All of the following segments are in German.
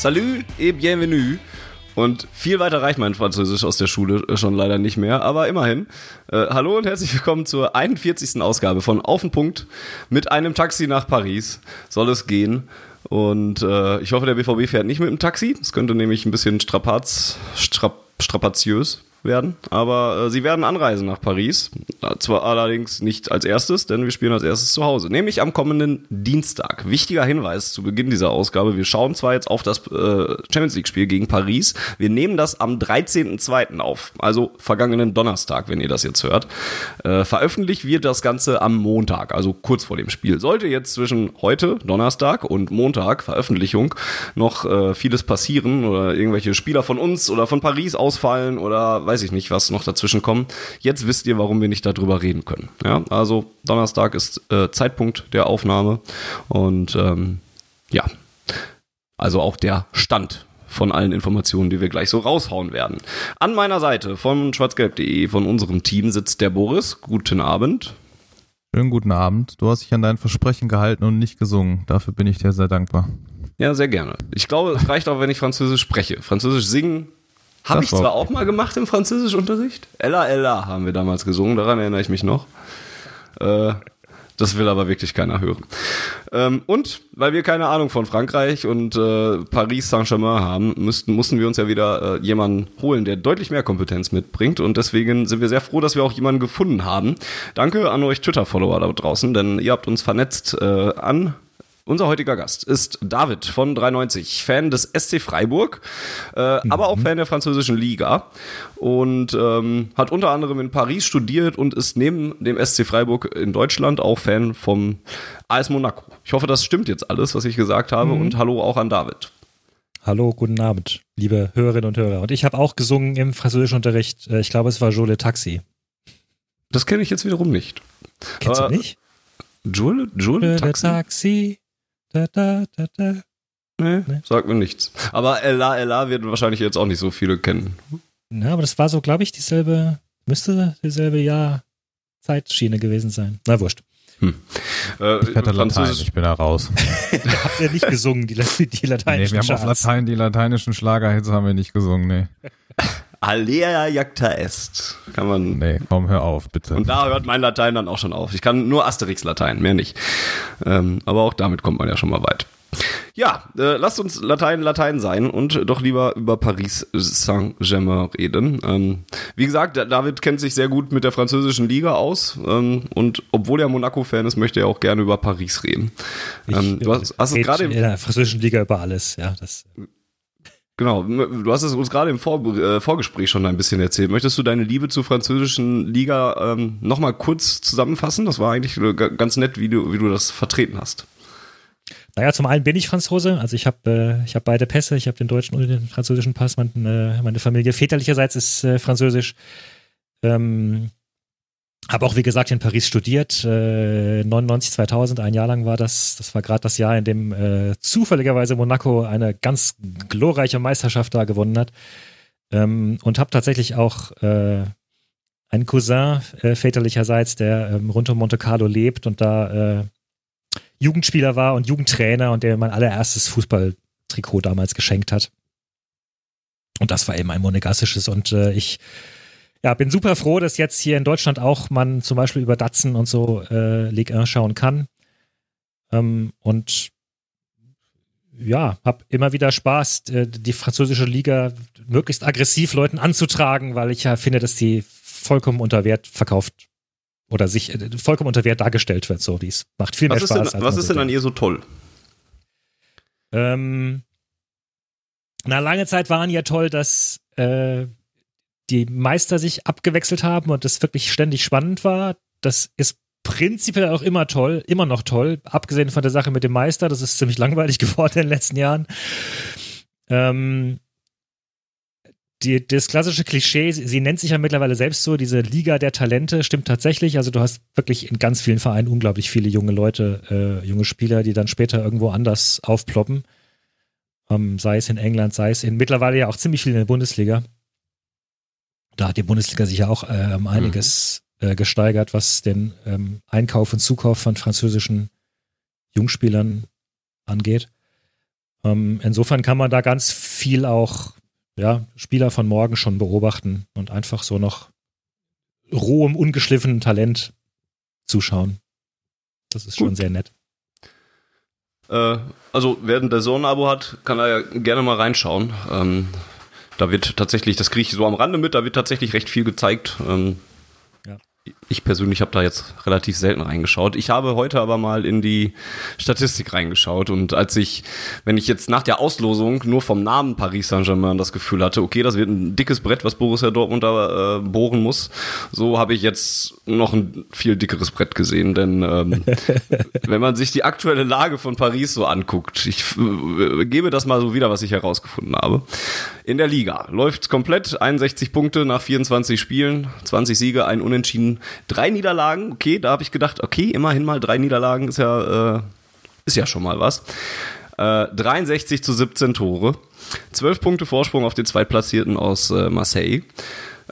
Salut et bienvenue. Und viel weiter reicht mein Französisch aus der Schule schon leider nicht mehr, aber immerhin. Äh, hallo und herzlich willkommen zur 41. Ausgabe von Auf den Punkt. Mit einem Taxi nach Paris soll es gehen. Und äh, ich hoffe, der BVB fährt nicht mit dem Taxi. Es könnte nämlich ein bisschen strapaz, strap, strapaziös werden, aber äh, sie werden anreisen nach Paris. Zwar allerdings nicht als erstes, denn wir spielen als erstes zu Hause, nämlich am kommenden Dienstag. Wichtiger Hinweis zu Beginn dieser Ausgabe: Wir schauen zwar jetzt auf das äh, Champions League-Spiel gegen Paris, wir nehmen das am 13.02. auf, also vergangenen Donnerstag, wenn ihr das jetzt hört. Äh, veröffentlicht wird das Ganze am Montag, also kurz vor dem Spiel. Sollte jetzt zwischen heute, Donnerstag, und Montag, Veröffentlichung, noch äh, vieles passieren oder irgendwelche Spieler von uns oder von Paris ausfallen oder weiß ich nicht, was noch dazwischen kommen. Jetzt wisst ihr, warum wir nicht darüber reden können. Ja, also Donnerstag ist äh, Zeitpunkt der Aufnahme und ähm, ja, also auch der Stand von allen Informationen, die wir gleich so raushauen werden. An meiner Seite von schwarzgelb.de, von unserem Team, sitzt der Boris. Guten Abend. Schönen guten Abend. Du hast dich an dein Versprechen gehalten und nicht gesungen. Dafür bin ich dir sehr dankbar. Ja, sehr gerne. Ich glaube, es reicht auch, wenn ich Französisch spreche. Französisch singen habe ich zwar auch mal gemacht im Französischunterricht. Ella Ella haben wir damals gesungen, daran erinnere ich mich noch. Äh, das will aber wirklich keiner hören. Ähm, und weil wir keine Ahnung von Frankreich und äh, Paris Saint-Germain haben, müssten, mussten wir uns ja wieder äh, jemanden holen, der deutlich mehr Kompetenz mitbringt. Und deswegen sind wir sehr froh, dass wir auch jemanden gefunden haben. Danke an euch Twitter-Follower da draußen, denn ihr habt uns vernetzt äh, an unser heutiger Gast ist David von 93, Fan des SC Freiburg, äh, mhm. aber auch Fan der französischen Liga und ähm, hat unter anderem in Paris studiert und ist neben dem SC Freiburg in Deutschland auch Fan vom AS Monaco. Ich hoffe, das stimmt jetzt alles, was ich gesagt habe mhm. und hallo auch an David. Hallo, guten Abend, liebe Hörerinnen und Hörer. Und ich habe auch gesungen im Französischunterricht. Äh, ich glaube, es war Jole Taxi. Das kenne ich jetzt wiederum nicht. Kennst Aber du nicht? Jule, Jule Taxi? Taxi. Da, da, da, da. Nee, nee, sagt mir nichts. Aber Ella, Ella werden wahrscheinlich jetzt auch nicht so viele kennen. Ja, aber das war so, glaube ich, dieselbe, müsste dieselbe Jahr Zeitschiene gewesen sein. Na, wurscht. Hm. Äh, ich hatte Latein, ich bin da raus. Habt ihr nicht gesungen, die, die lateinischen Nee, wir haben auf Latein die lateinischen Schlagerhits haben wir nicht gesungen, nee. Alea jacta est. Kann man. Nee, komm, hör auf, bitte. Und da hört mein Latein dann auch schon auf. Ich kann nur Asterix-Latein, mehr nicht. Ähm, aber auch damit kommt man ja schon mal weit. Ja, äh, lasst uns Latein Latein sein und doch lieber über Paris Saint-Germain reden. Ähm, wie gesagt, David kennt sich sehr gut mit der französischen Liga aus ähm, und obwohl er Monaco-Fan ist, möchte er auch gerne über Paris reden. Ähm, du hast, hast es gerade in der französischen Liga über alles, ja. Das Genau, du hast es uns gerade im Vor äh, Vorgespräch schon ein bisschen erzählt. Möchtest du deine Liebe zur französischen Liga ähm, nochmal kurz zusammenfassen? Das war eigentlich ganz nett, wie du, wie du das vertreten hast. Naja, zum einen bin ich Franzose, also ich habe äh, hab beide Pässe, ich habe den deutschen und den französischen Pass. Meine, äh, meine Familie väterlicherseits ist äh, französisch. Ähm, habe auch, wie gesagt, in Paris studiert. Äh, 99, 2000, ein Jahr lang war das. Das war gerade das Jahr, in dem äh, zufälligerweise Monaco eine ganz glorreiche Meisterschaft da gewonnen hat. Ähm, und habe tatsächlich auch äh, einen Cousin äh, väterlicherseits, der ähm, rund um Monte Carlo lebt und da äh, Jugendspieler war und Jugendtrainer und der mein allererstes Fußballtrikot damals geschenkt hat. Und das war eben ein monegassisches und äh, ich ja, bin super froh, dass jetzt hier in Deutschland auch man zum Beispiel über Datsen und so äh, Ligue 1 schauen kann. Ähm, und ja, habe immer wieder Spaß, die französische Liga möglichst aggressiv Leuten anzutragen, weil ich ja finde, dass die vollkommen unter Wert verkauft oder sich äh, vollkommen unter Wert dargestellt wird. So, dies macht viel was mehr Spaß. Denn, was ist denn an ihr so toll? Ähm, na, lange Zeit waren ja toll, dass äh, die Meister sich abgewechselt haben und das wirklich ständig spannend war. Das ist prinzipiell auch immer toll, immer noch toll, abgesehen von der Sache mit dem Meister, das ist ziemlich langweilig geworden in den letzten Jahren. Ähm, die, das klassische Klischee, sie, nennt sich ja mittlerweile selbst so, diese Liga der Talente, stimmt tatsächlich. Also du hast wirklich in ganz vielen Vereinen unglaublich viele junge Leute, äh, junge Spieler, die dann später irgendwo anders aufploppen. Ähm, sei es in England, sei es in mittlerweile ja auch ziemlich viel in der Bundesliga. Da hat die Bundesliga sich ja auch äh, einiges mhm. äh, gesteigert, was den ähm, Einkauf und Zukauf von französischen Jungspielern angeht. Ähm, insofern kann man da ganz viel auch ja, Spieler von morgen schon beobachten und einfach so noch rohem, ungeschliffenen Talent zuschauen. Das ist Gut. schon sehr nett. Äh, also, wer ein Zone-Abo hat, kann da ja gerne mal reinschauen. Ähm, da wird tatsächlich, das kriege ich so am Rande mit, da wird tatsächlich recht viel gezeigt. Ähm, ich persönlich habe da jetzt relativ selten reingeschaut. Ich habe heute aber mal in die Statistik reingeschaut und als ich, wenn ich jetzt nach der Auslosung nur vom Namen Paris Saint-Germain das Gefühl hatte, okay, das wird ein dickes Brett, was Borussia Dortmund da äh, bohren muss, so habe ich jetzt noch ein viel dickeres Brett gesehen, denn ähm, wenn man sich die aktuelle Lage von Paris so anguckt, ich äh, gebe das mal so wieder, was ich herausgefunden habe. In der Liga läuft's komplett, 61 Punkte nach 24 Spielen, 20 Siege, ein Unentschieden, Drei Niederlagen, okay, da habe ich gedacht, okay, immerhin mal drei Niederlagen ist ja, äh, ist ja schon mal was. Äh, 63 zu 17 Tore. 12 Punkte Vorsprung auf den Zweitplatzierten aus äh, Marseille.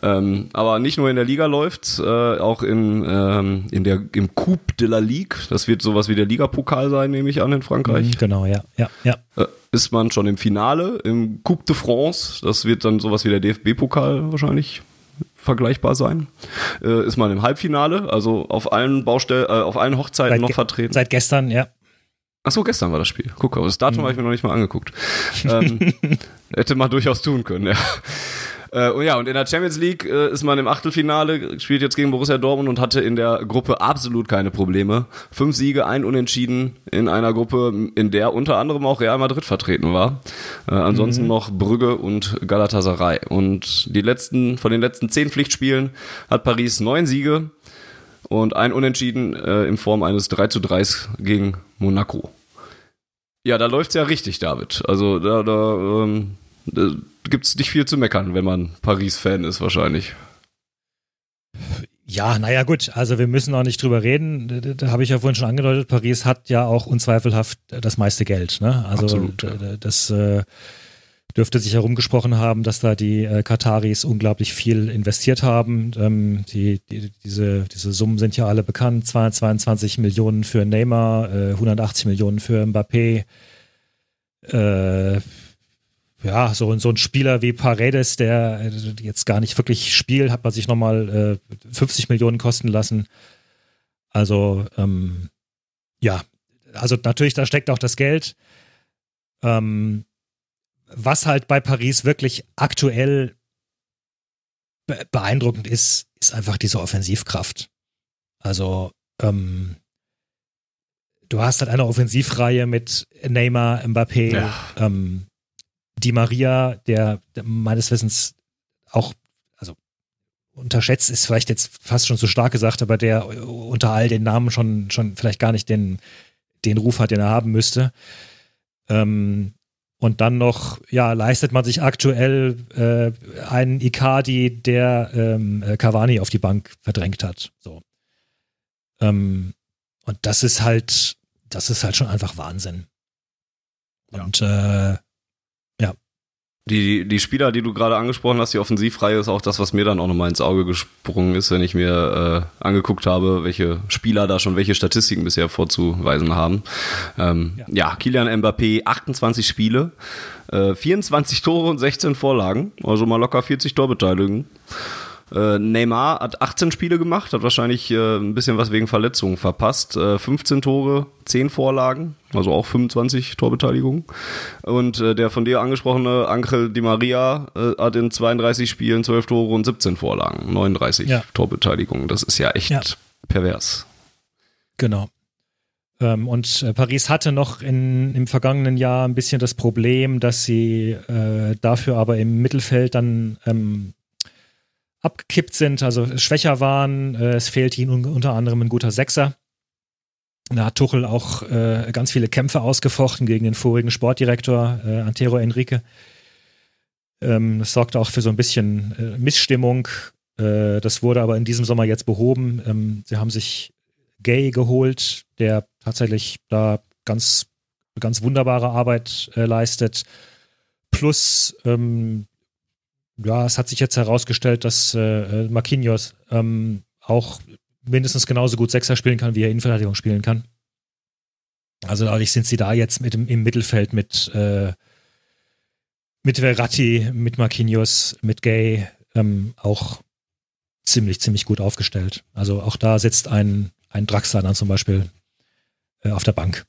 Ähm, aber nicht nur in der Liga läuft, äh, auch in, ähm, in der, im Coupe de la Ligue, das wird sowas wie der Ligapokal sein, nehme ich an, in Frankreich. Mhm, genau, ja, ja, ja. Äh, ist man schon im Finale, im Coupe de France, das wird dann sowas wie der DFB-Pokal wahrscheinlich vergleichbar sein. Äh, ist man im Halbfinale, also auf allen Baustellen, äh, auf allen Hochzeiten seit noch vertreten. Seit gestern, ja. Ach so, gestern war das Spiel. Guck, aber das Datum mhm. habe ich mir noch nicht mal angeguckt. ähm, hätte man durchaus tun können, ja. Äh, und ja, und in der Champions League äh, ist man im Achtelfinale, spielt jetzt gegen Borussia Dortmund und hatte in der Gruppe absolut keine Probleme. Fünf Siege, ein Unentschieden in einer Gruppe, in der unter anderem auch Real Madrid vertreten war. Äh, ansonsten mhm. noch Brügge und Galatasaray. Und die letzten, von den letzten zehn Pflichtspielen hat Paris neun Siege und ein Unentschieden äh, in Form eines 3 zu 3 gegen Monaco. Ja, da läuft's ja richtig, David. Also da, da ähm, gibt es nicht viel zu meckern, wenn man Paris-Fan ist, wahrscheinlich. Ja, naja, gut. Also, wir müssen auch nicht drüber reden. Da, da habe ich ja vorhin schon angedeutet. Paris hat ja auch unzweifelhaft das meiste Geld. Ne? Also, Absolut, ja. das äh, dürfte sich herumgesprochen haben, dass da die äh, Kataris unglaublich viel investiert haben. Ähm, die, die, diese, diese Summen sind ja alle bekannt. 222 Millionen für Neymar, äh, 180 Millionen für Mbappé. Äh, ja, so, so ein Spieler wie Paredes, der äh, jetzt gar nicht wirklich spielt, hat man sich nochmal äh, 50 Millionen kosten lassen. Also, ähm, ja, also natürlich, da steckt auch das Geld. Ähm, was halt bei Paris wirklich aktuell be beeindruckend ist, ist einfach diese Offensivkraft. Also, ähm, du hast halt eine Offensivreihe mit Neymar, Mbappé, ja. ähm, die Maria, der, der meines Wissens auch, also unterschätzt ist vielleicht jetzt fast schon zu stark gesagt, aber der unter all den Namen schon, schon vielleicht gar nicht den, den Ruf hat, den er haben müsste. Ähm, und dann noch, ja, leistet man sich aktuell äh, einen Icardi, der ähm, äh, Cavani auf die Bank verdrängt hat. So. Ähm, und das ist halt, das ist halt schon einfach Wahnsinn. Ja. Und äh, die, die Spieler, die du gerade angesprochen hast, die Offensivreihe ist auch das, was mir dann auch nochmal ins Auge gesprungen ist, wenn ich mir äh, angeguckt habe, welche Spieler da schon welche Statistiken bisher vorzuweisen haben. Ähm, ja. ja, Kilian Mbappé, 28 Spiele, äh, 24 Tore und 16 Vorlagen, also mal locker 40 Torbeteiligungen. Äh, Neymar hat 18 Spiele gemacht, hat wahrscheinlich äh, ein bisschen was wegen Verletzungen verpasst. Äh, 15 Tore, 10 Vorlagen, also auch 25 Torbeteiligungen. Und äh, der von dir angesprochene Angel Di Maria äh, hat in 32 Spielen 12 Tore und 17 Vorlagen, 39 ja. Torbeteiligungen. Das ist ja echt ja. pervers. Genau. Ähm, und äh, Paris hatte noch in, im vergangenen Jahr ein bisschen das Problem, dass sie dafür aber im Mittelfeld dann ähm, abgekippt sind, also schwächer waren. Äh, es fehlt ihnen unter anderem ein guter Sechser. Da hat Tuchel auch äh, ganz viele Kämpfe ausgefochten gegen den vorigen Sportdirektor äh, Antero Enrique. Ähm, das sorgte auch für so ein bisschen äh, Missstimmung. Äh, das wurde aber in diesem Sommer jetzt behoben. Ähm, sie haben sich Gay geholt, der tatsächlich da ganz, ganz wunderbare Arbeit äh, leistet. Plus, ähm, ja, es hat sich jetzt herausgestellt, dass äh, äh Marquinhos ähm, auch mindestens genauso gut Sechser spielen kann, wie er Innenverteidigung spielen kann. Also dadurch sind sie da jetzt mit im, im Mittelfeld mit, äh, mit Verratti, mit Marquinhos, mit Gay ähm, auch ziemlich, ziemlich gut aufgestellt. Also auch da sitzt ein, ein Draxler dann zum Beispiel äh, auf der Bank.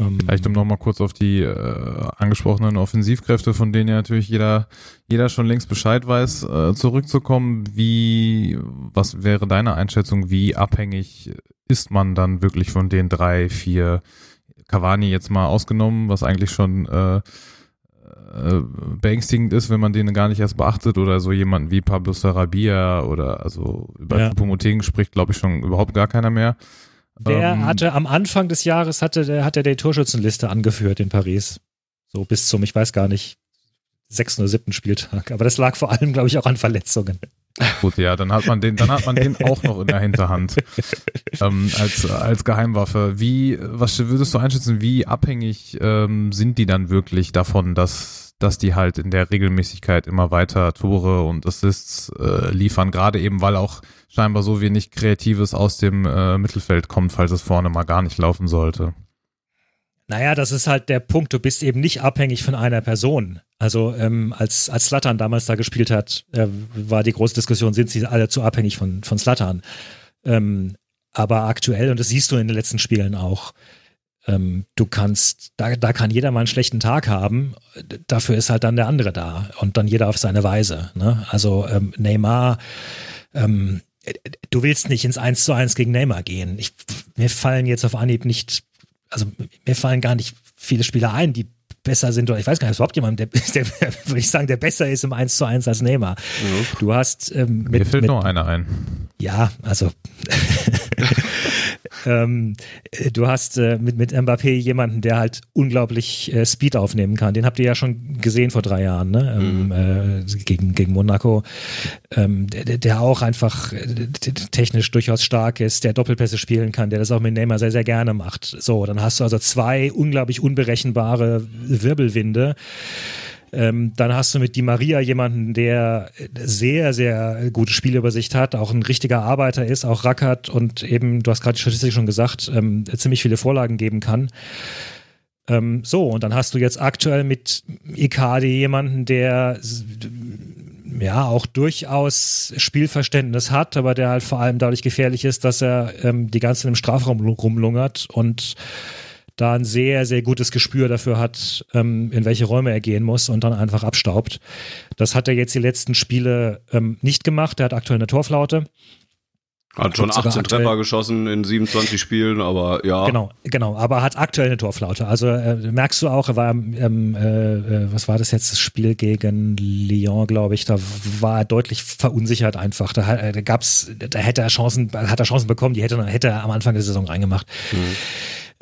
Ähm, Vielleicht um nochmal kurz auf die äh, angesprochenen Offensivkräfte, von denen ja natürlich jeder, jeder schon längst Bescheid weiß, äh, zurückzukommen. Wie, was wäre deine Einschätzung, wie abhängig ist man dann wirklich von den drei, vier Cavani jetzt mal ausgenommen, was eigentlich schon äh, äh, beängstigend ist, wenn man den gar nicht erst beachtet oder so jemanden wie Pablo Sarabia oder also über ja. Pomoteng spricht, glaube ich, schon überhaupt gar keiner mehr. Der ähm, hatte am Anfang des Jahres hatte, der, hat er die Torschützenliste angeführt in Paris. So bis zum, ich weiß gar nicht, sechsten oder siebten Spieltag. Aber das lag vor allem, glaube ich, auch an Verletzungen. Gut, ja, dann hat man den, dann hat man den auch noch in der Hinterhand ähm, als als Geheimwaffe. Wie, was würdest du einschätzen? Wie abhängig ähm, sind die dann wirklich davon, dass dass die halt in der Regelmäßigkeit immer weiter Tore und Assists äh, liefern, gerade eben weil auch scheinbar so wenig Kreatives aus dem äh, Mittelfeld kommt, falls es vorne mal gar nicht laufen sollte. Naja, das ist halt der Punkt. Du bist eben nicht abhängig von einer Person. Also ähm, als als Slattern damals da gespielt hat, äh, war die große Diskussion, sind sie alle zu abhängig von von Slattern? Ähm, aber aktuell und das siehst du in den letzten Spielen auch. Ähm, du kannst, da, da kann jeder mal einen schlechten Tag haben. Dafür ist halt dann der andere da und dann jeder auf seine Weise. Ne? Also ähm, Neymar ähm, du willst nicht ins 1 zu 1 gegen Neymar gehen. Ich, mir fallen jetzt auf Anhieb nicht, also mir fallen gar nicht viele Spieler ein, die besser sind, oder ich weiß gar nicht, ist überhaupt jemand, der, der würde ich sagen, der besser ist im 1 zu 1 als Neymar. Du hast ähm, mit, Mir fällt mit, nur einer ein. Ja, also ähm, du hast äh, mit, mit Mbappé jemanden, der halt unglaublich äh, Speed aufnehmen kann. Den habt ihr ja schon gesehen vor drei Jahren, ne? Ähm, mhm. äh, gegen, gegen Monaco. Ähm, der, der auch einfach äh, technisch durchaus stark ist, der Doppelpässe spielen kann, der das auch mit Neymar sehr, sehr gerne macht. So, dann hast du also zwei unglaublich unberechenbare Wirbelwinde. Ähm, dann hast du mit Di Maria jemanden, der sehr, sehr gute Spielübersicht hat, auch ein richtiger Arbeiter ist, auch rackert und eben, du hast gerade die Statistik schon gesagt, ähm, ziemlich viele Vorlagen geben kann. Ähm, so, und dann hast du jetzt aktuell mit Icardi jemanden, der ja auch durchaus Spielverständnis hat, aber der halt vor allem dadurch gefährlich ist, dass er ähm, die ganze Zeit im Strafraum rumlungert und da ein sehr, sehr gutes Gespür dafür hat, ähm, in welche Räume er gehen muss und dann einfach abstaubt. Das hat er jetzt die letzten Spiele ähm, nicht gemacht. Er hat aktuell eine Torflaute. Hat schon 18 Treffer geschossen in 27 Spielen, aber ja. Genau, genau, aber hat aktuell eine Torflaute. Also äh, merkst du auch, er war, ähm, äh, äh, was war das jetzt, das Spiel gegen Lyon, glaube ich, da war er deutlich verunsichert einfach. Da, äh, da gab's, da hätte er Chancen, hat er Chancen bekommen, die hätte, hätte er am Anfang der Saison reingemacht. Mhm.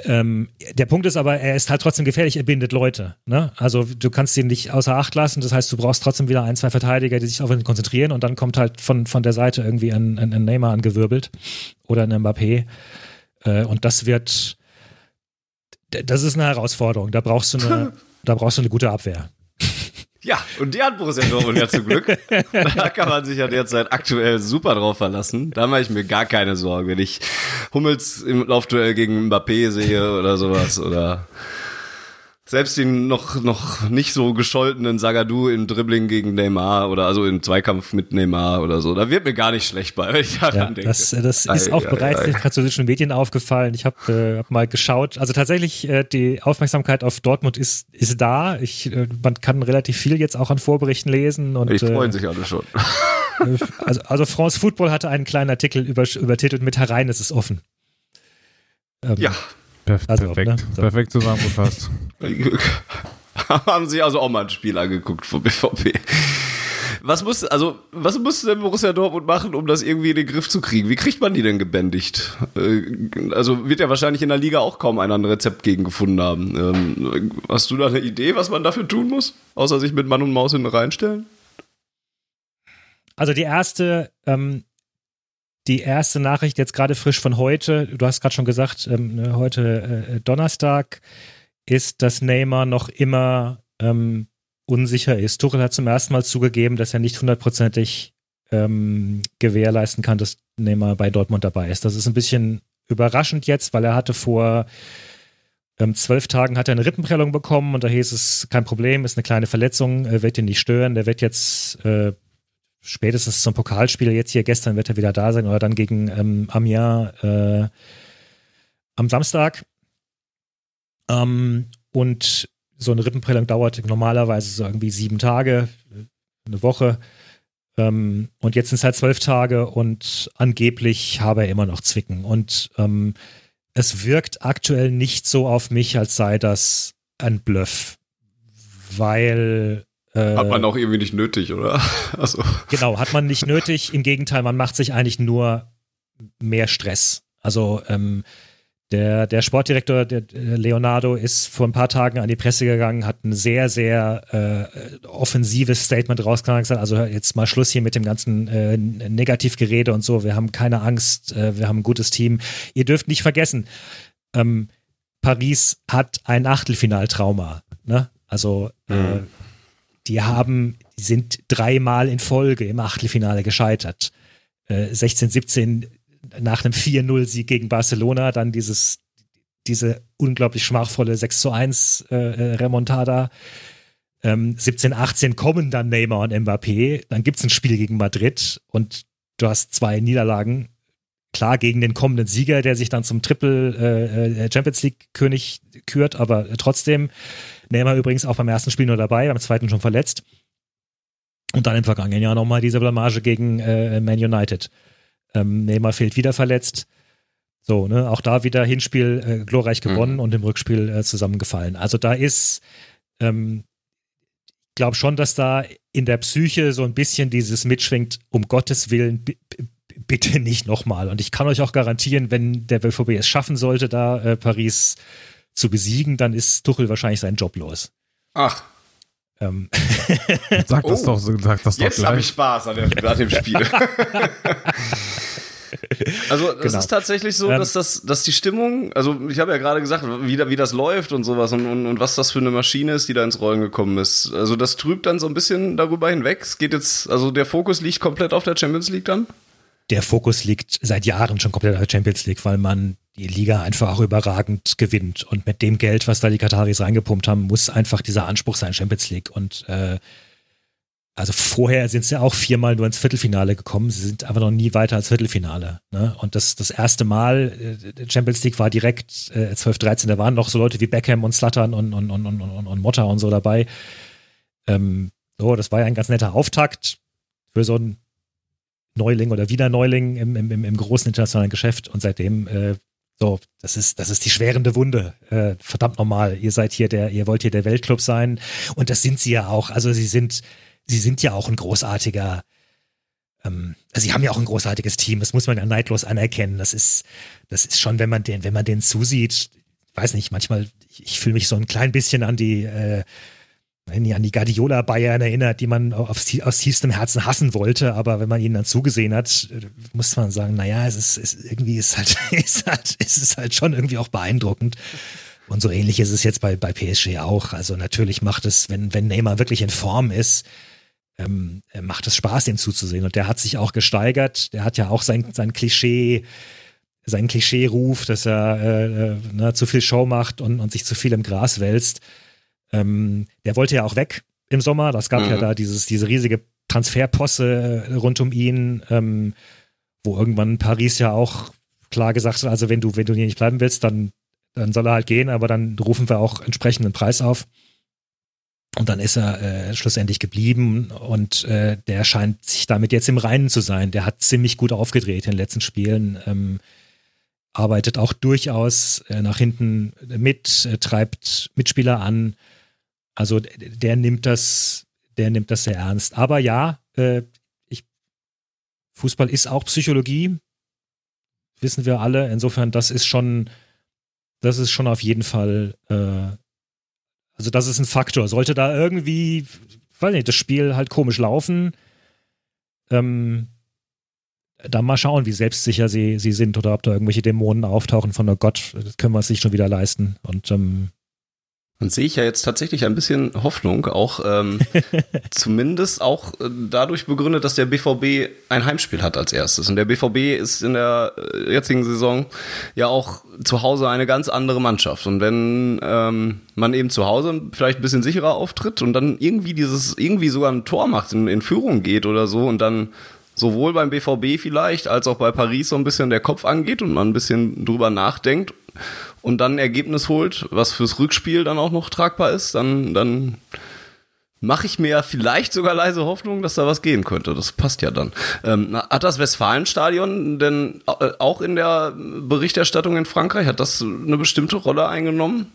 Ähm, der Punkt ist aber, er ist halt trotzdem gefährlich, er bindet Leute. Ne? Also du kannst ihn nicht außer Acht lassen, das heißt, du brauchst trotzdem wieder ein, zwei Verteidiger, die sich auf ihn konzentrieren und dann kommt halt von, von der Seite irgendwie ein, ein, ein Neymar angewirbelt oder ein Mbappé. Äh, und das wird, das ist eine Herausforderung. Da brauchst du eine, da brauchst du eine gute Abwehr. Ja, und die hat Borussia Dortmund ja zum Glück. da kann man sich ja derzeit aktuell super drauf verlassen. Da mache ich mir gar keine Sorgen, wenn ich Hummels im Laufduell gegen Mbappé sehe oder sowas oder selbst den noch, noch nicht so gescholtenen Sagadou im Dribbling gegen Neymar oder also im Zweikampf mit Neymar oder so. Da wird mir gar nicht schlecht bei, wenn ich daran ja, denke. Das, das ist auch ei, bereits ei, den französischen Medien aufgefallen. Ich habe äh, hab mal geschaut. Also tatsächlich, äh, die Aufmerksamkeit auf Dortmund ist, ist da. Ich, äh, man kann relativ viel jetzt auch an Vorberichten lesen. Und, die freuen äh, sich alle schon. also, also France Football hatte einen kleinen Artikel über, übertitelt mit herein, es ist offen. Ähm, ja, Perf also, perfekt, ne? so. perfekt zusammengefasst. Haben Sie also auch mal ein Spiel angeguckt vom BVB? was muss, also, was muss denn Borussia Dortmund machen, um das irgendwie in den Griff zu kriegen? Wie kriegt man die denn gebändigt? Äh, also wird ja wahrscheinlich in der Liga auch kaum einer ein Rezept gegen gefunden haben. Ähm, hast du da eine Idee, was man dafür tun muss? Außer sich mit Mann und Maus hinten reinstellen? Also die erste, ähm, die erste Nachricht jetzt gerade frisch von heute, du hast gerade schon gesagt, ähm, ne, heute äh, Donnerstag, ist, dass Neymar noch immer ähm, unsicher ist. Tuchel hat zum ersten Mal zugegeben, dass er nicht hundertprozentig ähm, gewährleisten kann, dass Neymar bei Dortmund dabei ist. Das ist ein bisschen überraschend jetzt, weil er hatte vor ähm, zwölf Tagen hat er eine Rippenprellung bekommen und da hieß es, kein Problem, ist eine kleine Verletzung, äh, wird ihn nicht stören. Der wird jetzt äh, spätestens zum Pokalspiel, jetzt hier gestern wird er wieder da sein oder dann gegen ähm, Amiens äh, am Samstag. Ähm, und so eine Rippenprellung dauert normalerweise so irgendwie sieben Tage, eine Woche. Ähm, und jetzt sind es halt zwölf Tage und angeblich habe er immer noch Zwicken. Und ähm, es wirkt aktuell nicht so auf mich, als sei das ein Bluff. Weil. Äh, hat man auch irgendwie nicht nötig, oder? Also. Genau, hat man nicht nötig. Im Gegenteil, man macht sich eigentlich nur mehr Stress. Also, ähm, der, der Sportdirektor, der, Leonardo, ist vor ein paar Tagen an die Presse gegangen, hat ein sehr, sehr äh, offensives Statement rausgegangen, gesagt, also jetzt mal Schluss hier mit dem ganzen äh, Negativgerede und so, wir haben keine Angst, äh, wir haben ein gutes Team. Ihr dürft nicht vergessen, ähm, Paris hat ein Achtelfinaltrauma. Ne? Also äh, mhm. Die haben, die sind dreimal in Folge im Achtelfinale gescheitert. 16, äh, 17 nach einem 4-0-Sieg gegen Barcelona dann dieses, diese unglaublich schmachvolle 6 zu 1 äh, äh, Remontada. Ähm, 17, 18 kommen dann Neymar und Mbappé. Dann gibt es ein Spiel gegen Madrid und du hast zwei Niederlagen. Klar gegen den kommenden Sieger, der sich dann zum Triple äh, äh Champions League König kürt, aber trotzdem. Neymar übrigens auch beim ersten Spiel nur dabei, beim zweiten schon verletzt. Und dann im vergangenen Jahr nochmal diese Blamage gegen äh, Man United. Ähm, Neymar fehlt wieder verletzt. So, ne, auch da wieder Hinspiel äh, glorreich mhm. gewonnen mhm. und im Rückspiel äh, zusammengefallen. Also da ist, ähm, ich glaube schon, dass da in der Psyche so ein bisschen dieses mitschwingt, um Gottes Willen, bitte nicht nochmal. Und ich kann euch auch garantieren, wenn der BVB es schaffen sollte, da äh, Paris zu besiegen, dann ist Tuchel wahrscheinlich seinen Job los. Ach. Ähm. Sag das oh. doch, sag das doch Jetzt habe ich Spaß an, der, an dem Spiel. Also es genau. ist tatsächlich so, ähm. dass das, dass die Stimmung, also ich habe ja gerade gesagt, wie, wie das läuft und sowas und, und, und was das für eine Maschine ist, die da ins Rollen gekommen ist. Also das trübt dann so ein bisschen darüber hinweg. Es geht jetzt, also der Fokus liegt komplett auf der Champions League dann? Der Fokus liegt seit Jahren schon komplett auf der Champions League, weil man die Liga einfach auch überragend gewinnt. Und mit dem Geld, was da die Kataris reingepumpt haben, muss einfach dieser Anspruch sein, Champions League. Und äh, also vorher sind sie auch viermal nur ins Viertelfinale gekommen. Sie sind aber noch nie weiter als Viertelfinale. Ne? Und das, das erste Mal, äh, Champions League war direkt äh, 12, 13, da waren noch so Leute wie Beckham und Slattern und, und, und, und, und, und Motta und so dabei. Ähm, so, das war ja ein ganz netter Auftakt für so ein Neuling oder wieder Neuling im, im, im großen internationalen Geschäft. Und seitdem, äh, so, das ist, das ist die schwerende Wunde. Äh, verdammt nochmal, ihr seid hier der, ihr wollt hier der Weltclub sein. Und das sind sie ja auch. Also sie sind, sie sind ja auch ein großartiger, ähm, also sie haben ja auch ein großartiges Team, das muss man ja neidlos anerkennen. Das ist, das ist schon, wenn man den, wenn man den zusieht, weiß nicht, manchmal, ich, ich fühle mich so ein klein bisschen an die, äh, an die Guardiola Bayern erinnert, die man aufs, aus tiefstem Herzen hassen wollte, aber wenn man ihnen dann zugesehen hat, muss man sagen, naja, es ist, es irgendwie ist halt, ist halt, ist es halt schon irgendwie auch beeindruckend. Und so ähnlich ist es jetzt bei, bei PSG auch. Also natürlich macht es, wenn, wenn Neymar wirklich in Form ist, ähm, äh, macht es Spaß, dem zuzusehen. Und der hat sich auch gesteigert. Der hat ja auch sein, sein Klischee, seinen Klischee-Ruf, dass er äh, äh, ne, zu viel Show macht und, und sich zu viel im Gras wälzt. Ähm, der wollte ja auch weg im Sommer. Das gab mhm. ja da dieses, diese riesige Transferposse äh, rund um ihn, ähm, wo irgendwann Paris ja auch klar gesagt hat, also wenn du, wenn du hier nicht bleiben willst, dann, dann soll er halt gehen, aber dann rufen wir auch entsprechenden Preis auf. Und dann ist er äh, schlussendlich geblieben und äh, der scheint sich damit jetzt im Reinen zu sein. Der hat ziemlich gut aufgedreht in den letzten Spielen, ähm, arbeitet auch durchaus äh, nach hinten mit, äh, treibt Mitspieler an. Also der nimmt das, der nimmt das sehr ernst. Aber ja, äh, ich, Fußball ist auch Psychologie, wissen wir alle. Insofern, das ist schon, das ist schon auf jeden Fall, äh, also das ist ein Faktor. Sollte da irgendwie, weiß nicht, das Spiel halt komisch laufen, ähm, dann mal schauen, wie selbstsicher sie, sie sind oder ob da irgendwelche Dämonen auftauchen von, oh Gott, das können wir uns nicht schon wieder leisten. Und ähm, dann sehe ich ja jetzt tatsächlich ein bisschen Hoffnung, auch ähm, zumindest auch äh, dadurch begründet, dass der BVB ein Heimspiel hat als erstes. Und der BVB ist in der äh, jetzigen Saison ja auch zu Hause eine ganz andere Mannschaft. Und wenn ähm, man eben zu Hause vielleicht ein bisschen sicherer auftritt und dann irgendwie dieses, irgendwie sogar ein Tor macht, in, in Führung geht oder so und dann sowohl beim BVB vielleicht als auch bei Paris so ein bisschen der Kopf angeht und man ein bisschen drüber nachdenkt und dann ein Ergebnis holt, was fürs Rückspiel dann auch noch tragbar ist, dann, dann mache ich mir vielleicht sogar leise Hoffnung, dass da was gehen könnte. Das passt ja dann. Ähm, hat das Westfalenstadion denn äh, auch in der Berichterstattung in Frankreich, hat das eine bestimmte Rolle eingenommen?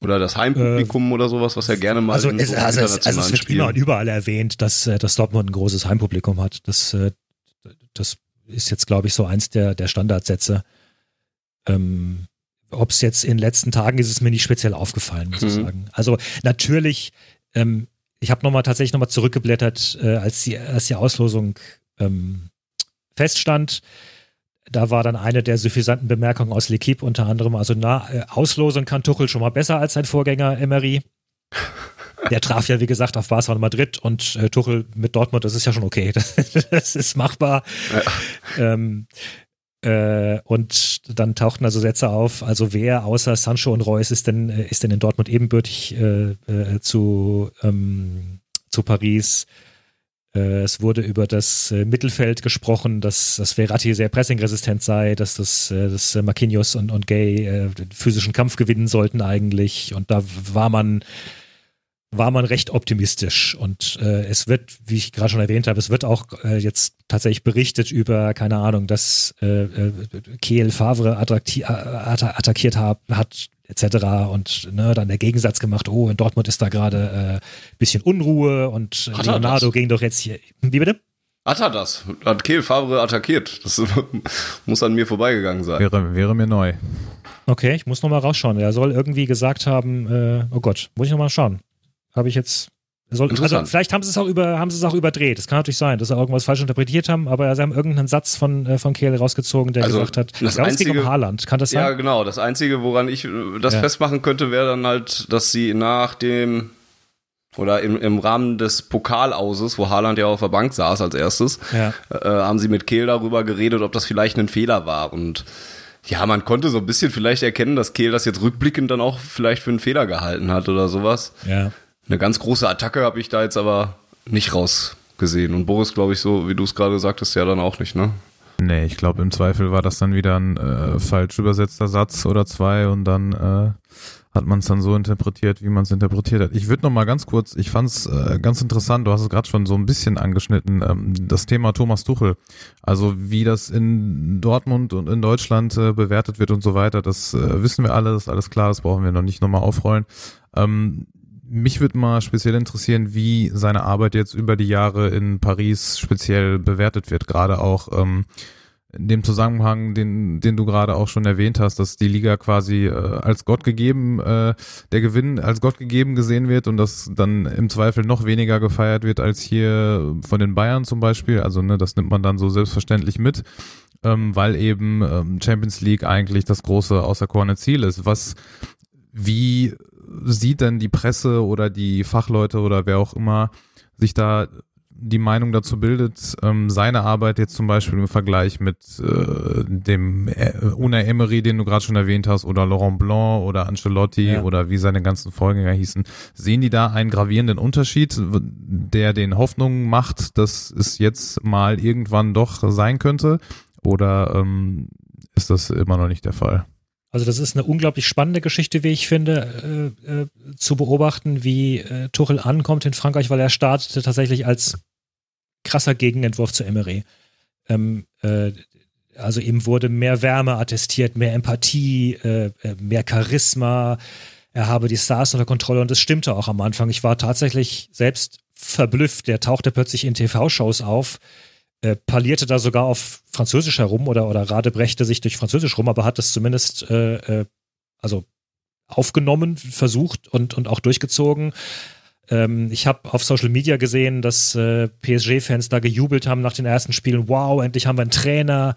Oder das Heimpublikum äh, oder sowas, was ja gerne mal also, es, so also, es, also es wird Spielen. immer und überall erwähnt, dass, äh, dass Dortmund ein großes Heimpublikum hat. Das, äh, das ist jetzt, glaube ich, so eins der, der Standardsätze. Ähm, Ob es jetzt in den letzten Tagen ist, ist mir nicht speziell aufgefallen, muss mhm. ich sagen. Also natürlich, ähm, ich habe nochmal tatsächlich nochmal zurückgeblättert, äh, als, die, als die Auslosung ähm, feststand. Da war dann eine der suffisanten Bemerkungen aus L'Equipe unter anderem, also na, äh, Auslosung kann Tuchel schon mal besser als sein Vorgänger Emery. Der traf ja, wie gesagt, auf Barca und Madrid und äh, Tuchel mit Dortmund, das ist ja schon okay. Das, das ist machbar. Ja. Ähm, äh, und dann tauchten also Sätze auf, also wer außer Sancho und Reus ist denn, äh, ist denn in Dortmund ebenbürtig äh, äh, zu, ähm, zu Paris? Äh, es wurde über das Mittelfeld gesprochen, dass das Verratti sehr pressingresistent sei, dass das, dass Marquinhos und, und Gay physischen Kampf gewinnen sollten eigentlich. Und da war man war man recht optimistisch. Und äh, es wird, wie ich gerade schon erwähnt habe, es wird auch äh, jetzt tatsächlich berichtet über, keine Ahnung, dass äh, äh Kehl Favre äh, attackiert hat, hat etc. Und ne, dann der Gegensatz gemacht, oh, in Dortmund ist da gerade äh, bisschen Unruhe und hat Leonardo ging doch jetzt hier. Wie bitte? Hat er das? Hat Kehl Favre attackiert? Das muss an mir vorbeigegangen sein. Wäre, wäre mir neu. Okay, ich muss nochmal rausschauen. Er soll irgendwie gesagt haben, äh, oh Gott, muss ich nochmal schauen. Habe ich jetzt. Soll, also vielleicht haben sie es auch über, haben sie es auch überdreht. Das kann natürlich sein, dass sie irgendwas falsch interpretiert haben, aber sie haben irgendeinen Satz von, äh, von Kehl rausgezogen, der also gesagt hat, das glaube, einzige, es um Haaland. Kann das sein? Ja, genau. Das Einzige, woran ich äh, das ja. festmachen könnte, wäre dann halt, dass sie nach dem oder im, im Rahmen des Pokalauses, wo Haaland ja auf der Bank saß als erstes, ja. äh, haben sie mit Kehl darüber geredet, ob das vielleicht ein Fehler war. Und ja, man konnte so ein bisschen vielleicht erkennen, dass Kehl das jetzt rückblickend dann auch vielleicht für einen Fehler gehalten hat oder sowas. Ja. Eine ganz große Attacke habe ich da jetzt aber nicht rausgesehen. Und Boris, glaube ich, so wie du es gerade sagtest, ja dann auch nicht, ne? Nee, ich glaube, im Zweifel war das dann wieder ein äh, falsch übersetzter Satz oder zwei und dann äh, hat man es dann so interpretiert, wie man es interpretiert hat. Ich würde noch mal ganz kurz, ich fand es äh, ganz interessant, du hast es gerade schon so ein bisschen angeschnitten, ähm, das Thema Thomas Tuchel. Also wie das in Dortmund und in Deutschland äh, bewertet wird und so weiter, das äh, wissen wir alle, das ist alles klar, das brauchen wir noch nicht nochmal aufrollen. Ähm, mich würde mal speziell interessieren, wie seine Arbeit jetzt über die Jahre in Paris speziell bewertet wird. Gerade auch ähm, in dem Zusammenhang, den, den du gerade auch schon erwähnt hast, dass die Liga quasi äh, als Gott gegeben, äh, der Gewinn als Gott gegeben gesehen wird und das dann im Zweifel noch weniger gefeiert wird als hier von den Bayern zum Beispiel. Also ne, das nimmt man dann so selbstverständlich mit, ähm, weil eben ähm, Champions League eigentlich das große außerkorne Ziel ist. Was wie sieht denn die Presse oder die Fachleute oder wer auch immer sich da die Meinung dazu bildet, ähm, seine Arbeit jetzt zum Beispiel im Vergleich mit äh, dem äh, Una Emery, den du gerade schon erwähnt hast, oder Laurent Blanc oder Ancelotti ja. oder wie seine ganzen Vorgänger hießen, sehen die da einen gravierenden Unterschied, der den Hoffnung macht, dass es jetzt mal irgendwann doch sein könnte? Oder ähm, ist das immer noch nicht der Fall? Also das ist eine unglaublich spannende Geschichte, wie ich finde, äh, äh, zu beobachten, wie äh, Tuchel ankommt in Frankreich, weil er startete tatsächlich als krasser Gegenentwurf zu Emery. Ähm, äh, also ihm wurde mehr Wärme attestiert, mehr Empathie, äh, äh, mehr Charisma. Er habe die Stars unter Kontrolle und das stimmte auch am Anfang. Ich war tatsächlich selbst verblüfft. Der tauchte plötzlich in TV-Shows auf, äh, parlierte da sogar auf Französisch herum oder, oder radebrechte sich durch Französisch rum, aber hat es zumindest äh, äh, also aufgenommen, versucht und, und auch durchgezogen. Ähm, ich habe auf Social Media gesehen, dass äh, PSG-Fans da gejubelt haben nach den ersten Spielen. Wow, endlich haben wir einen Trainer,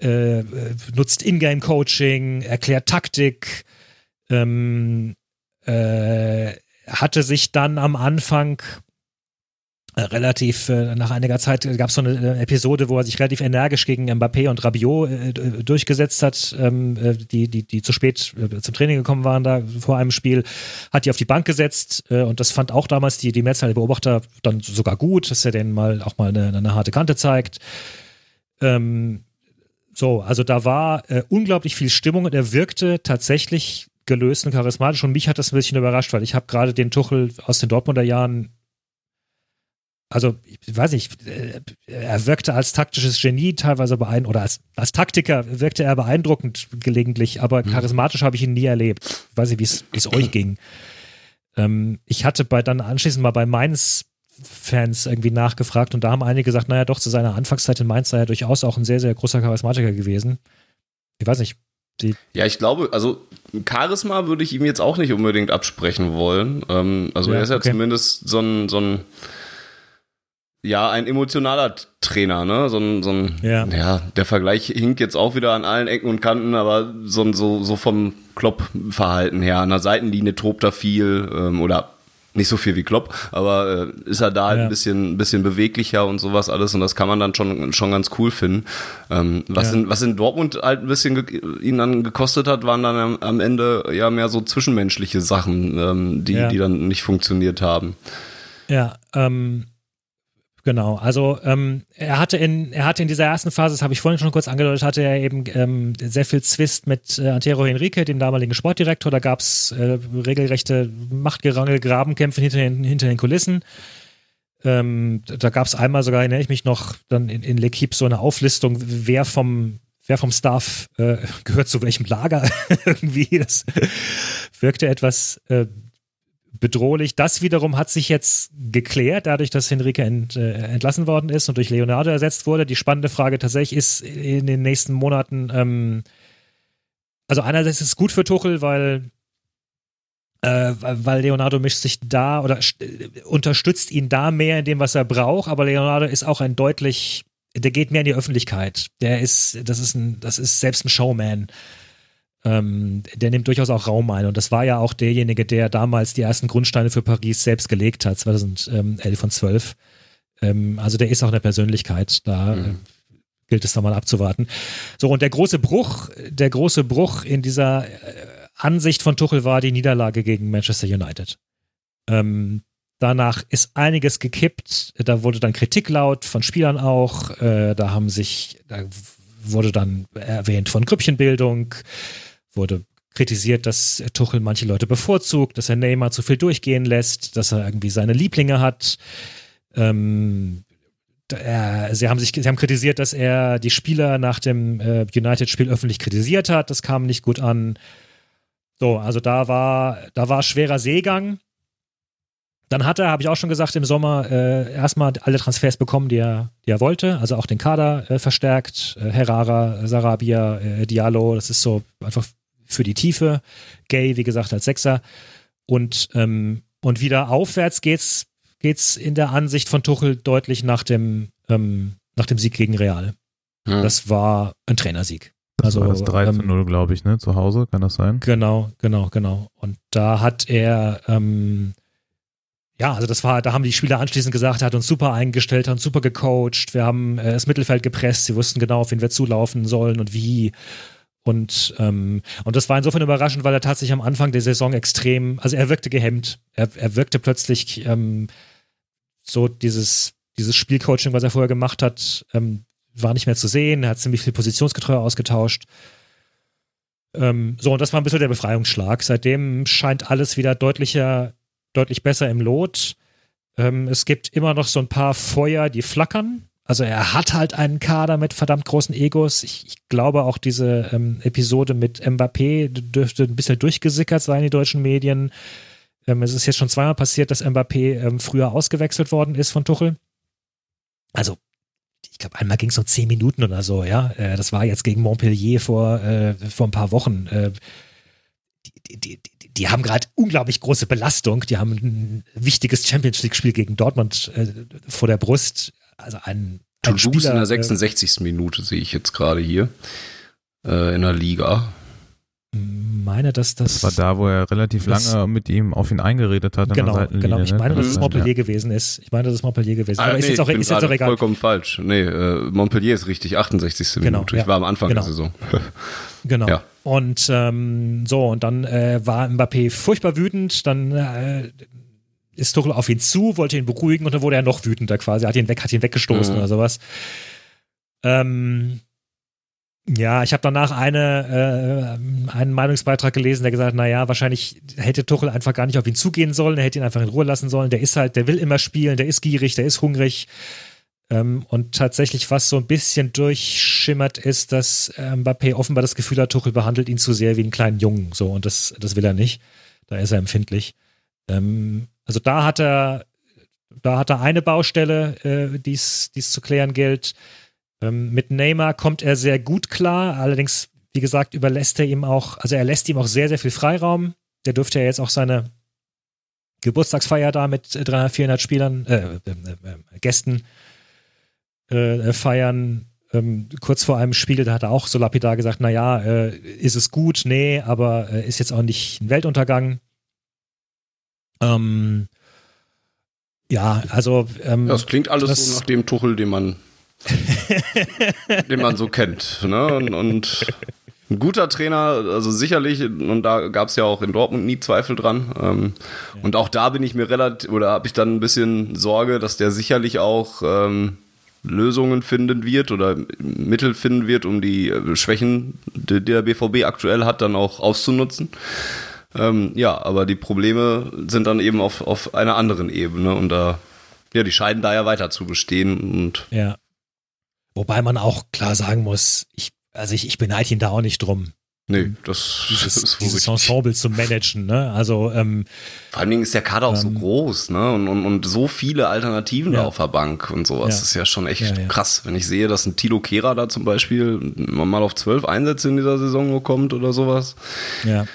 äh, nutzt Ingame-Coaching, erklärt Taktik. Ähm, äh, hatte sich dann am Anfang äh, relativ äh, nach einiger Zeit gab es so eine äh, Episode, wo er sich relativ energisch gegen Mbappé und Rabiot äh, durchgesetzt hat, ähm, äh, die, die, die zu spät äh, zum Training gekommen waren da vor einem Spiel, hat die auf die Bank gesetzt und das fand auch damals die, die Mehrzahl der Beobachter dann sogar gut, dass er denen mal auch mal eine, eine harte Kante zeigt. Ähm, so, also da war unglaublich viel Stimmung und er wirkte tatsächlich gelöst und charismatisch und mich hat das ein bisschen überrascht, weil ich habe gerade den Tuchel aus den Dortmunder Jahren also ich weiß nicht, äh, er wirkte als taktisches Genie teilweise beeindruckend, oder als, als Taktiker wirkte er beeindruckend gelegentlich, aber mhm. charismatisch habe ich ihn nie erlebt. Ich weiß nicht, wie es euch ging. Ähm, ich hatte bei dann anschließend mal bei Mainz Fans irgendwie nachgefragt und da haben einige gesagt, naja, doch, zu seiner Anfangszeit in Mainz sei er durchaus auch ein sehr, sehr großer Charismatiker gewesen. Ich weiß nicht. Die ja, ich glaube, also Charisma würde ich ihm jetzt auch nicht unbedingt absprechen wollen. Ähm, also ja, er ist ja okay. zumindest so ein, so ein ja, ein emotionaler Trainer, ne? So ein, so ein ja. ja, der Vergleich hinkt jetzt auch wieder an allen Ecken und Kanten, aber so, so, so vom Klopp-Verhalten her. An der Seitenlinie tobt er viel ähm, oder nicht so viel wie Klopp, aber äh, ist er da halt ja. ein bisschen, ein bisschen beweglicher und sowas alles und das kann man dann schon, schon ganz cool finden. Ähm, was, ja. in, was in Dortmund halt ein bisschen ihn dann gekostet hat, waren dann am, am, Ende ja mehr so zwischenmenschliche Sachen, ähm, die, ja. die dann nicht funktioniert haben. Ja, ähm, Genau, also ähm, er hatte in er hatte in dieser ersten Phase, das habe ich vorhin schon kurz angedeutet, hatte er eben ähm, sehr viel Zwist mit äh, Antero Henrique, dem damaligen Sportdirektor. Da gab es äh, regelrechte Machtgerangel, Grabenkämpfe hinter den, hinter den Kulissen. Ähm, da gab es einmal sogar, erinnere ich mich noch, dann in, in L'Equipe so eine Auflistung, wer vom wer vom Staff äh, gehört zu welchem Lager irgendwie. Das wirkte etwas äh, bedrohlich. Das wiederum hat sich jetzt geklärt, dadurch, dass Henrike ent, äh, entlassen worden ist und durch Leonardo ersetzt wurde. Die spannende Frage tatsächlich ist in den nächsten Monaten, ähm, also einerseits ist es gut für Tuchel, weil äh, weil Leonardo mischt sich da oder unterstützt ihn da mehr in dem, was er braucht, aber Leonardo ist auch ein deutlich, der geht mehr in die Öffentlichkeit. Der ist, das ist ein, das ist selbst ein Showman ähm, der nimmt durchaus auch Raum ein. Und das war ja auch derjenige, der damals die ersten Grundsteine für Paris selbst gelegt hat, 2011 und 12. Ähm, also der ist auch eine Persönlichkeit, da mhm. äh, gilt es da mal abzuwarten. So, und der große Bruch, der große Bruch in dieser äh, Ansicht von Tuchel war die Niederlage gegen Manchester United. Ähm, danach ist einiges gekippt. Da wurde dann Kritik laut von Spielern auch. Äh, da haben sich, da wurde dann erwähnt von Grüppchenbildung wurde kritisiert, dass Tuchel manche Leute bevorzugt, dass er Neymar zu viel durchgehen lässt, dass er irgendwie seine Lieblinge hat. Ähm, er, sie haben sich, sie haben kritisiert, dass er die Spieler nach dem äh, United-Spiel öffentlich kritisiert hat. Das kam nicht gut an. So, also da war, da war schwerer Seegang. Dann hat er, habe ich auch schon gesagt, im Sommer äh, erstmal alle Transfers bekommen, die er, die er wollte. Also auch den Kader äh, verstärkt. Äh, Herrera, Sarabia, äh, Diallo. Das ist so einfach für die Tiefe. Gay, wie gesagt, als Sechser. Und, ähm, und wieder aufwärts geht's, geht's in der Ansicht von Tuchel deutlich nach dem, ähm, nach dem Sieg gegen Real. Hm. Das war ein Trainersieg. Das also, war das 3 zu 0, ähm, glaube ich, ne? Zu Hause, kann das sein? Genau, genau, genau. Und da hat er, ähm, ja, also das war, da haben die Spieler anschließend gesagt, er hat uns super eingestellt, hat uns super gecoacht, wir haben äh, das Mittelfeld gepresst, sie wussten genau, auf wen wir zulaufen sollen und wie. Und, ähm, und das war insofern überraschend, weil er tatsächlich am Anfang der Saison extrem, also er wirkte gehemmt. Er, er wirkte plötzlich ähm, so dieses, dieses Spielcoaching, was er vorher gemacht hat, ähm, war nicht mehr zu sehen. Er hat ziemlich viel positionsgetreu ausgetauscht. Ähm, so, und das war ein bisschen der Befreiungsschlag. Seitdem scheint alles wieder deutlicher, deutlich besser im Lot. Ähm, es gibt immer noch so ein paar Feuer, die flackern. Also er hat halt einen Kader mit verdammt großen Egos. Ich, ich glaube auch diese ähm, Episode mit Mbappé dürfte ein bisschen durchgesickert sein in die deutschen Medien. Ähm, es ist jetzt schon zweimal passiert, dass Mbappé ähm, früher ausgewechselt worden ist von Tuchel. Also, ich glaube, einmal ging es um zehn Minuten oder so, ja. Äh, das war jetzt gegen Montpellier vor, äh, vor ein paar Wochen. Äh, die, die, die, die, haben gerade unglaublich große Belastung. Die haben ein wichtiges Champions League-Spiel gegen Dortmund äh, vor der Brust. Also ein, ein Spieler, in der 66. Äh, Minute sehe ich jetzt gerade hier äh, in der Liga meine, dass das. Das war da, wo er relativ lange mit ihm auf ihn eingeredet hat. Genau, genau. Ich ne? meine, dass es Montpellier ja. gewesen ist. Ich meine, dass es Montpellier gewesen ist. Ah, Aber nee, ist jetzt auch, ist jetzt auch egal. vollkommen falsch. Nee, äh, Montpellier ist richtig, 68. Genau, Minute. Ich ja. war am Anfang genau. der Saison. genau. Ja. Und ähm, so, und dann äh, war Mbappé furchtbar wütend. Dann äh, ist Tuchel auf ihn zu, wollte ihn beruhigen und dann wurde er noch wütender quasi. Hat ihn weg, hat ihn weggestoßen mhm. oder sowas. Ähm, ja, ich habe danach eine, äh, einen Meinungsbeitrag gelesen, der gesagt hat, naja, wahrscheinlich hätte Tuchel einfach gar nicht auf ihn zugehen sollen, er hätte ihn einfach in Ruhe lassen sollen. Der ist halt, der will immer spielen, der ist gierig, der ist hungrig. Ähm, und tatsächlich, was so ein bisschen durchschimmert, ist, dass äh, Mbappé offenbar das Gefühl hat, Tuchel behandelt ihn zu sehr wie einen kleinen Jungen. So, und das, das will er nicht. Da ist er empfindlich. Ähm, also da hat er, da hat er eine Baustelle, äh, die es zu klären gilt. Ähm, mit Neymar kommt er sehr gut klar, allerdings, wie gesagt, überlässt er ihm auch, also er lässt ihm auch sehr, sehr viel Freiraum. Der dürfte ja jetzt auch seine Geburtstagsfeier da mit 300, 400 Spielern, äh, äh, äh, Gästen äh, feiern. Ähm, kurz vor einem Spiel, da hat er auch so lapidar gesagt, naja, äh, ist es gut? Nee, aber äh, ist jetzt auch nicht ein Weltuntergang. Ähm, ja, also. Ähm, das klingt alles das, so nach dem Tuchel, den man den man so kennt. Ne? Und, und, ein guter Trainer, also sicherlich, und da gab es ja auch in Dortmund nie Zweifel dran. Ähm, ja. Und auch da bin ich mir relativ, oder habe ich dann ein bisschen Sorge, dass der sicherlich auch ähm, Lösungen finden wird oder Mittel finden wird, um die äh, Schwächen, die der BVB aktuell hat, dann auch auszunutzen. Ähm, ja, aber die Probleme sind dann eben auf, auf einer anderen Ebene und da, ja, die scheinen da ja weiter zu bestehen und ja. Wobei man auch klar sagen muss, ich, also ich, ich beneide ihn da auch nicht drum. Nee, das dieses, ist dieses Ensemble zu managen, ne? Also ähm, vor allen Dingen ist der Kader auch ähm, so groß, ne? Und, und, und so viele Alternativen ja. da auf der Bank und sowas. Ja. Das ist ja schon echt ja, krass, wenn ich sehe, dass ein Tilo Kehrer da zum Beispiel mal auf zwölf Einsätze in dieser Saison nur kommt oder sowas. Ja.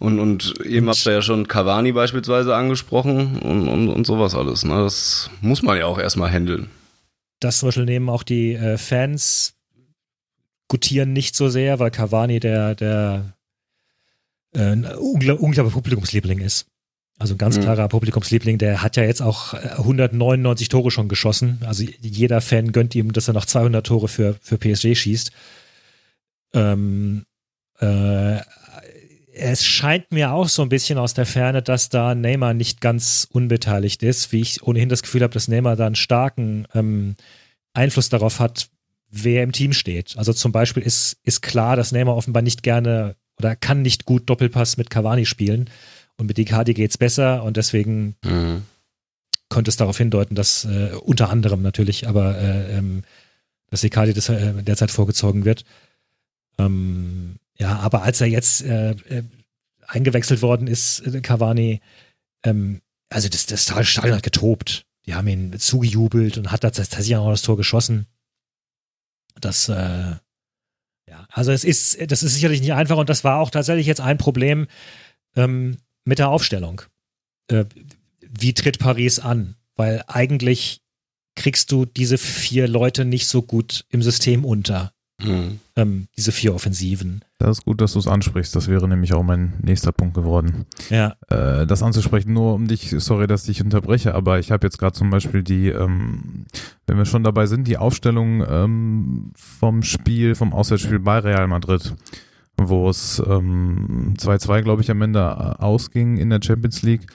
Und, und eben habt ihr ja schon Cavani beispielsweise angesprochen und, und, und sowas alles. Ne? Das muss man ja auch erstmal handeln das zum Beispiel nehmen auch die äh, Fans gutieren nicht so sehr, weil Cavani der, der äh, ein unglaublicher Publikumsliebling ist. Also ein ganz mhm. klarer Publikumsliebling, der hat ja jetzt auch 199 äh, Tore schon geschossen. Also jeder Fan gönnt ihm, dass er noch 200 Tore für, für PSG schießt. Ähm, äh, es scheint mir auch so ein bisschen aus der Ferne, dass da Neymar nicht ganz unbeteiligt ist, wie ich ohnehin das Gefühl habe, dass Neymar da einen starken ähm, Einfluss darauf hat, wer im Team steht. Also zum Beispiel ist, ist klar, dass Neymar offenbar nicht gerne oder kann nicht gut Doppelpass mit Cavani spielen und mit Icardi geht es besser und deswegen mhm. könnte es darauf hindeuten, dass äh, unter anderem natürlich, aber äh, ähm, dass Icardi das, äh, derzeit vorgezogen wird. Ähm, ja, aber als er jetzt äh, äh, eingewechselt worden ist, äh, Cavani, ähm, also das, das Stadion hat getobt. Die haben ihn zugejubelt und hat tatsächlich auch das Tor geschossen. Das, äh, ja, also es ist, das ist sicherlich nicht einfach und das war auch tatsächlich jetzt ein Problem ähm, mit der Aufstellung. Äh, wie tritt Paris an? Weil eigentlich kriegst du diese vier Leute nicht so gut im System unter. Mhm. Ähm, diese vier Offensiven. Das ist gut, dass du es ansprichst. Das wäre nämlich auch mein nächster Punkt geworden. Ja. Äh, das anzusprechen, nur um dich, sorry, dass ich unterbreche, aber ich habe jetzt gerade zum Beispiel die, ähm, wenn wir schon dabei sind, die Aufstellung ähm, vom Spiel, vom Auswärtsspiel bei Real Madrid, wo es 2-2, ähm, glaube ich, am Ende äh, ausging in der Champions League.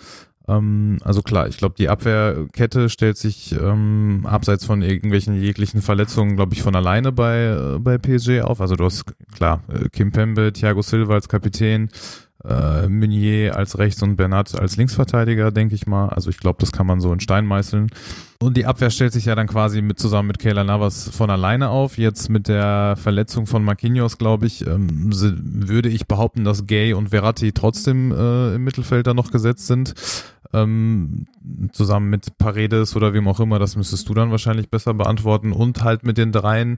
Ähm, also klar, ich glaube, die Abwehrkette stellt sich ähm, abseits von irgendwelchen jeglichen Verletzungen, glaube ich, von alleine bei, äh, bei PSG auf. Also du hast klar äh, Kim Pembe, Thiago Silva als Kapitän, äh, Meunier als Rechts- und Bernat als Linksverteidiger, denke ich mal. Also ich glaube, das kann man so in Stein meißeln. Und die Abwehr stellt sich ja dann quasi mit zusammen mit Kayla Navas von alleine auf. Jetzt mit der Verletzung von Marquinhos, glaube ich, ähm, würde ich behaupten, dass Gay und Verratti trotzdem äh, im Mittelfeld da noch gesetzt sind. Ähm, zusammen mit Paredes oder wem auch immer, das müsstest du dann wahrscheinlich besser beantworten. Und halt mit den dreien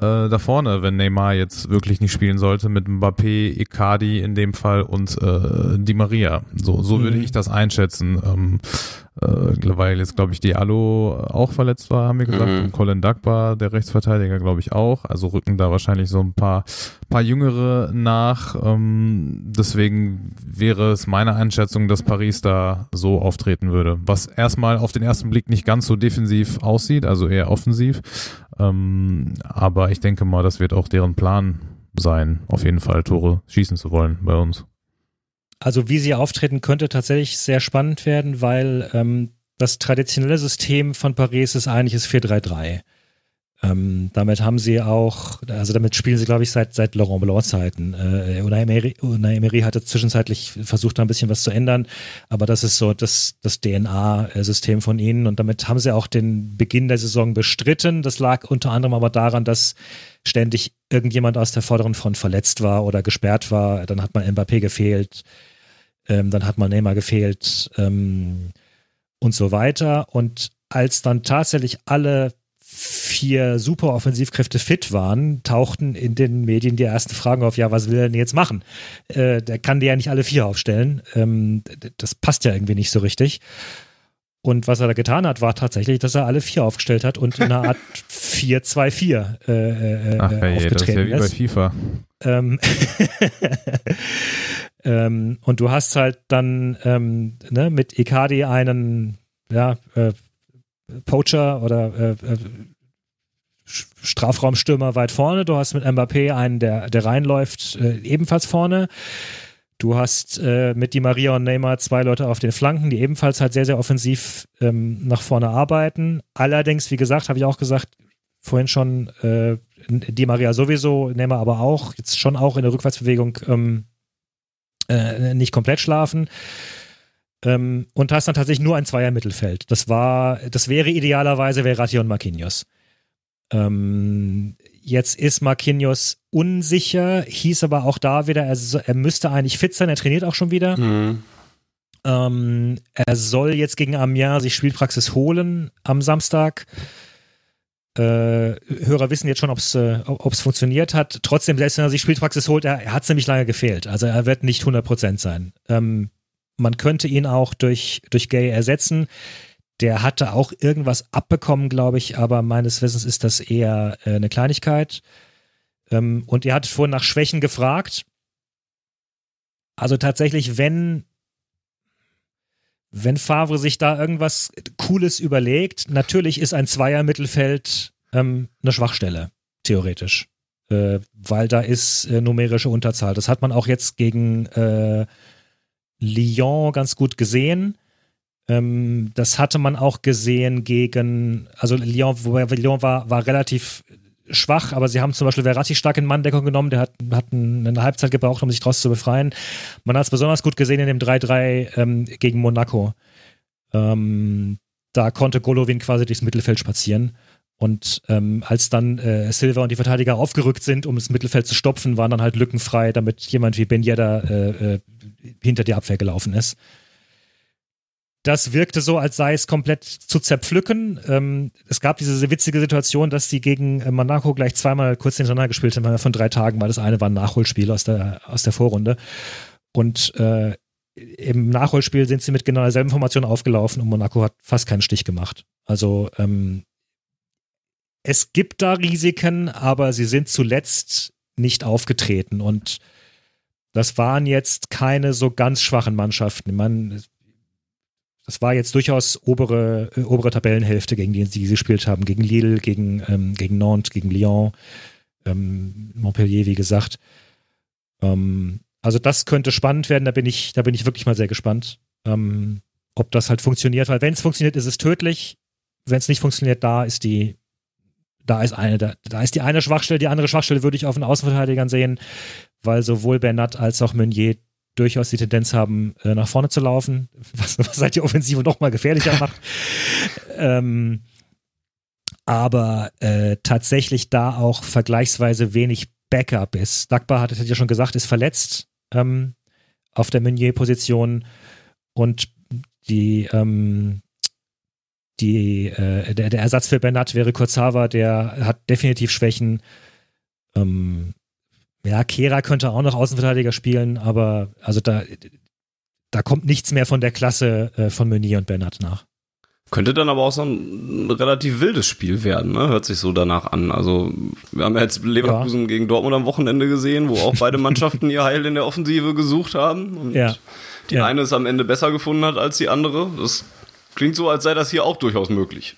äh, da vorne, wenn Neymar jetzt wirklich nicht spielen sollte, mit Mbappé, Icardi in dem Fall und äh, Di Maria. So, so mhm. würde ich das einschätzen. Ähm, äh, weil jetzt, glaube ich, Diallo auch verletzt war, haben wir gesagt, mhm. und Colin Dagbar, der Rechtsverteidiger, glaube ich, auch. Also rücken da wahrscheinlich so ein paar, paar Jüngere nach. Ähm, deswegen wäre es meine Einschätzung, dass Paris da so auftreten würde. Was erstmal auf den ersten Blick nicht ganz so defensiv aussieht, also eher offensiv. Ähm, aber ich denke mal, das wird auch deren Plan sein, auf jeden Fall Tore schießen zu wollen bei uns. Also wie sie auftreten, könnte tatsächlich sehr spannend werden, weil ähm, das traditionelle System von Paris ist eigentlich das 4-3-3. Ähm, damit haben sie auch, also damit spielen sie, glaube ich, seit, seit Laurent Blanc-Zeiten. Äh, Unai, Emery, Unai Emery hatte zwischenzeitlich versucht, da ein bisschen was zu ändern, aber das ist so das, das DNA-System von ihnen und damit haben sie auch den Beginn der Saison bestritten. Das lag unter anderem aber daran, dass ständig irgendjemand aus der vorderen Front verletzt war oder gesperrt war. Dann hat man Mbappé gefehlt, ähm, dann hat man Neymar gefehlt ähm, und so weiter. Und als dann tatsächlich alle vier super Offensivkräfte fit waren, tauchten in den Medien die ersten Fragen auf, ja, was will er denn jetzt machen? Äh, der kann die ja nicht alle vier aufstellen. Ähm, das passt ja irgendwie nicht so richtig. Und was er da getan hat, war tatsächlich, dass er alle vier aufgestellt hat und in einer Art 4-2-4 äh, äh, Ach, ja, aufgetreten das ist. Ja wie bei FIFA. Ähm, ähm, und du hast halt dann ähm, ne, mit Icardi einen ja, äh, Poacher oder äh, äh, Strafraumstürmer weit vorne. Du hast mit Mbappé einen, der, der reinläuft, äh, ebenfalls vorne. Du hast äh, mit Di Maria und Neymar zwei Leute auf den Flanken, die ebenfalls halt sehr, sehr offensiv ähm, nach vorne arbeiten. Allerdings, wie gesagt, habe ich auch gesagt, vorhin schon, äh, Di Maria sowieso, Neymar aber auch, jetzt schon auch in der Rückwärtsbewegung ähm, äh, nicht komplett schlafen. Ähm, und hast dann tatsächlich nur ein Zweier-Mittelfeld. Das war, das wäre idealerweise Verratti und Marquinhos. Ähm, jetzt ist Marquinhos unsicher, hieß aber auch da wieder, er, er müsste eigentlich fit sein, er trainiert auch schon wieder. Mhm. Ähm, er soll jetzt gegen Amiens sich Spielpraxis holen am Samstag. Äh, Hörer wissen jetzt schon, ob es äh, funktioniert hat. Trotzdem, selbst wenn er sich Spielpraxis holt, er, er hat nämlich lange gefehlt. Also er wird nicht 100% sein. Ähm, man könnte ihn auch durch, durch Gay ersetzen. Der hatte auch irgendwas abbekommen, glaube ich, aber meines Wissens ist das eher äh, eine Kleinigkeit. Ähm, und ihr hattet vorhin nach Schwächen gefragt. Also tatsächlich, wenn, wenn Favre sich da irgendwas Cooles überlegt, natürlich ist ein Zweier-Mittelfeld ähm, eine Schwachstelle, theoretisch. Äh, weil da ist äh, numerische Unterzahl. Das hat man auch jetzt gegen äh, Lyon ganz gut gesehen. Ähm, das hatte man auch gesehen gegen, also Lyon, wobei Lyon war, war relativ schwach, aber sie haben zum Beispiel Verratti stark in Manndeckung genommen, der hat, hat eine Halbzeit gebraucht, um sich daraus zu befreien. Man hat es besonders gut gesehen in dem 3-3 ähm, gegen Monaco. Ähm, da konnte Golovin quasi durchs Mittelfeld spazieren. Und ähm, als dann äh, Silva und die Verteidiger aufgerückt sind, um das Mittelfeld zu stopfen, waren dann halt Lücken frei, damit jemand wie Ben Yedda äh, äh, hinter die Abwehr gelaufen ist. Das wirkte so, als sei es komplett zu zerpflücken. Ähm, es gab diese witzige Situation, dass die gegen äh, Monaco gleich zweimal kurz hintereinander gespielt haben, von drei Tagen, weil das eine war ein Nachholspiel aus der, aus der Vorrunde. Und äh, im Nachholspiel sind sie mit genau derselben Formation aufgelaufen und Monaco hat fast keinen Stich gemacht. Also ähm, es gibt da Risiken, aber sie sind zuletzt nicht aufgetreten und das waren jetzt keine so ganz schwachen Mannschaften. Man, das war jetzt durchaus obere, äh, obere Tabellenhälfte, gegen die sie gespielt haben. Gegen Lille, gegen, ähm, gegen Nantes, gegen Lyon, ähm, Montpellier, wie gesagt. Ähm, also das könnte spannend werden, da bin ich, da bin ich wirklich mal sehr gespannt, ähm, ob das halt funktioniert, weil wenn es funktioniert, ist es tödlich. Wenn es nicht funktioniert, da ist die, da ist eine, da, da, ist die eine Schwachstelle, die andere Schwachstelle würde ich auf den Außenverteidigern sehen, weil sowohl Bernat als auch Meunier durchaus die Tendenz haben, äh, nach vorne zu laufen, was, was halt die Offensive noch mal gefährlicher macht. ähm, aber äh, tatsächlich da auch vergleichsweise wenig Backup ist. Dagbar hat es ja schon gesagt, ist verletzt ähm, auf der Meunier-Position und die, ähm, die, äh, der, der, Ersatz für Bernat wäre Kurzawa, der hat definitiv Schwächen. Ähm, ja, Kera könnte auch noch Außenverteidiger spielen, aber also da, da kommt nichts mehr von der Klasse äh, von Meunier und Bernat nach. Könnte dann aber auch so ein relativ wildes Spiel werden, ne? Hört sich so danach an. Also, wir haben ja jetzt Leverkusen ja. gegen Dortmund am Wochenende gesehen, wo auch beide Mannschaften ihr Heil in der Offensive gesucht haben. Und ja. die ja. eine es am Ende besser gefunden hat als die andere. Das klingt so, als sei das hier auch durchaus möglich.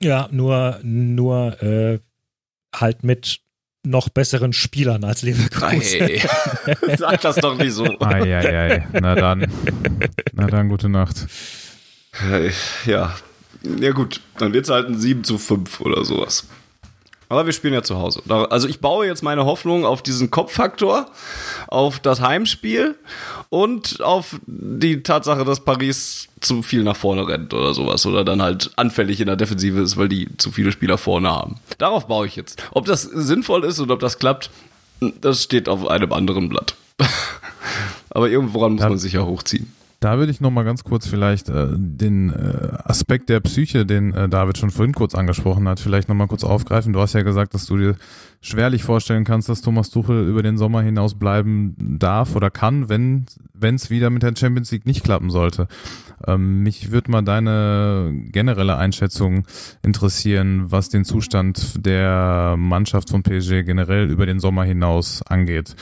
Ja, nur, nur äh, halt mit noch besseren Spielern als Leverkusen. Hey, sag das doch nicht so. Ei, ei, ei. Na dann. Na dann, gute Nacht. Ja, ja gut, dann wird es halt ein 7 zu 5 oder sowas. Aber wir spielen ja zu Hause. Also ich baue jetzt meine Hoffnung auf diesen Kopffaktor, auf das Heimspiel und auf die Tatsache, dass Paris zu viel nach vorne rennt oder sowas. Oder dann halt anfällig in der Defensive ist, weil die zu viele Spieler vorne haben. Darauf baue ich jetzt. Ob das sinnvoll ist und ob das klappt, das steht auf einem anderen Blatt. Aber irgendworan muss man sich ja hochziehen. Da würde ich noch mal ganz kurz vielleicht äh, den äh, Aspekt der Psyche, den äh, David schon vorhin kurz angesprochen hat, vielleicht noch mal kurz aufgreifen. Du hast ja gesagt, dass du dir schwerlich vorstellen kannst, dass Thomas Tuchel über den Sommer hinaus bleiben darf oder kann, wenn es wieder mit der Champions League nicht klappen sollte. Ähm, mich würde mal deine generelle Einschätzung interessieren, was den Zustand der Mannschaft von PSG generell über den Sommer hinaus angeht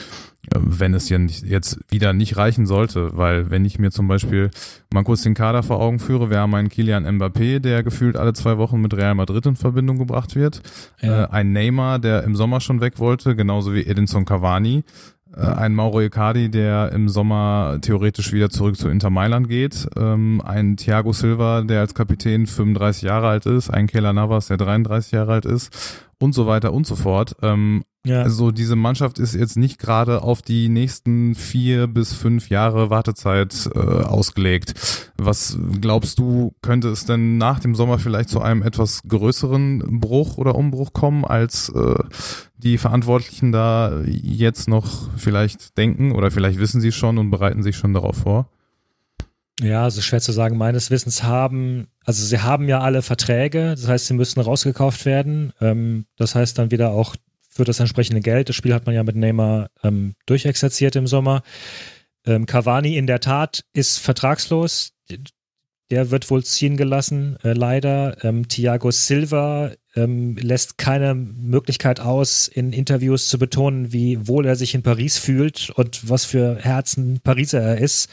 wenn es jetzt wieder nicht reichen sollte, weil wenn ich mir zum Beispiel mal kurz den Kader vor Augen führe, wir haben einen Kilian Mbappé, der gefühlt alle zwei Wochen mit Real Madrid in Verbindung gebracht wird, ja. äh, ein Neymar, der im Sommer schon weg wollte, genauso wie Edinson Cavani, äh, ein Mauro Icardi, der im Sommer theoretisch wieder zurück zu Inter Mailand geht, ähm, ein Thiago Silva, der als Kapitän 35 Jahre alt ist, ein Keller Navas, der 33 Jahre alt ist und so weiter und so fort. Ähm, ja. Also diese Mannschaft ist jetzt nicht gerade auf die nächsten vier bis fünf Jahre Wartezeit äh, ausgelegt. Was glaubst du, könnte es denn nach dem Sommer vielleicht zu einem etwas größeren Bruch oder Umbruch kommen, als äh, die Verantwortlichen da jetzt noch vielleicht denken oder vielleicht wissen sie schon und bereiten sich schon darauf vor? Ja, also schwer zu sagen. Meines Wissens haben, also sie haben ja alle Verträge, das heißt, sie müssen rausgekauft werden. Ähm, das heißt dann wieder auch für das entsprechende Geld. Das Spiel hat man ja mit Neymar ähm, durchexerziert im Sommer. Ähm, Cavani in der Tat ist vertragslos. Der wird wohl ziehen gelassen, äh, leider. Ähm, Thiago Silva ähm, lässt keine Möglichkeit aus, in Interviews zu betonen, wie wohl er sich in Paris fühlt und was für Herzen Pariser er ist.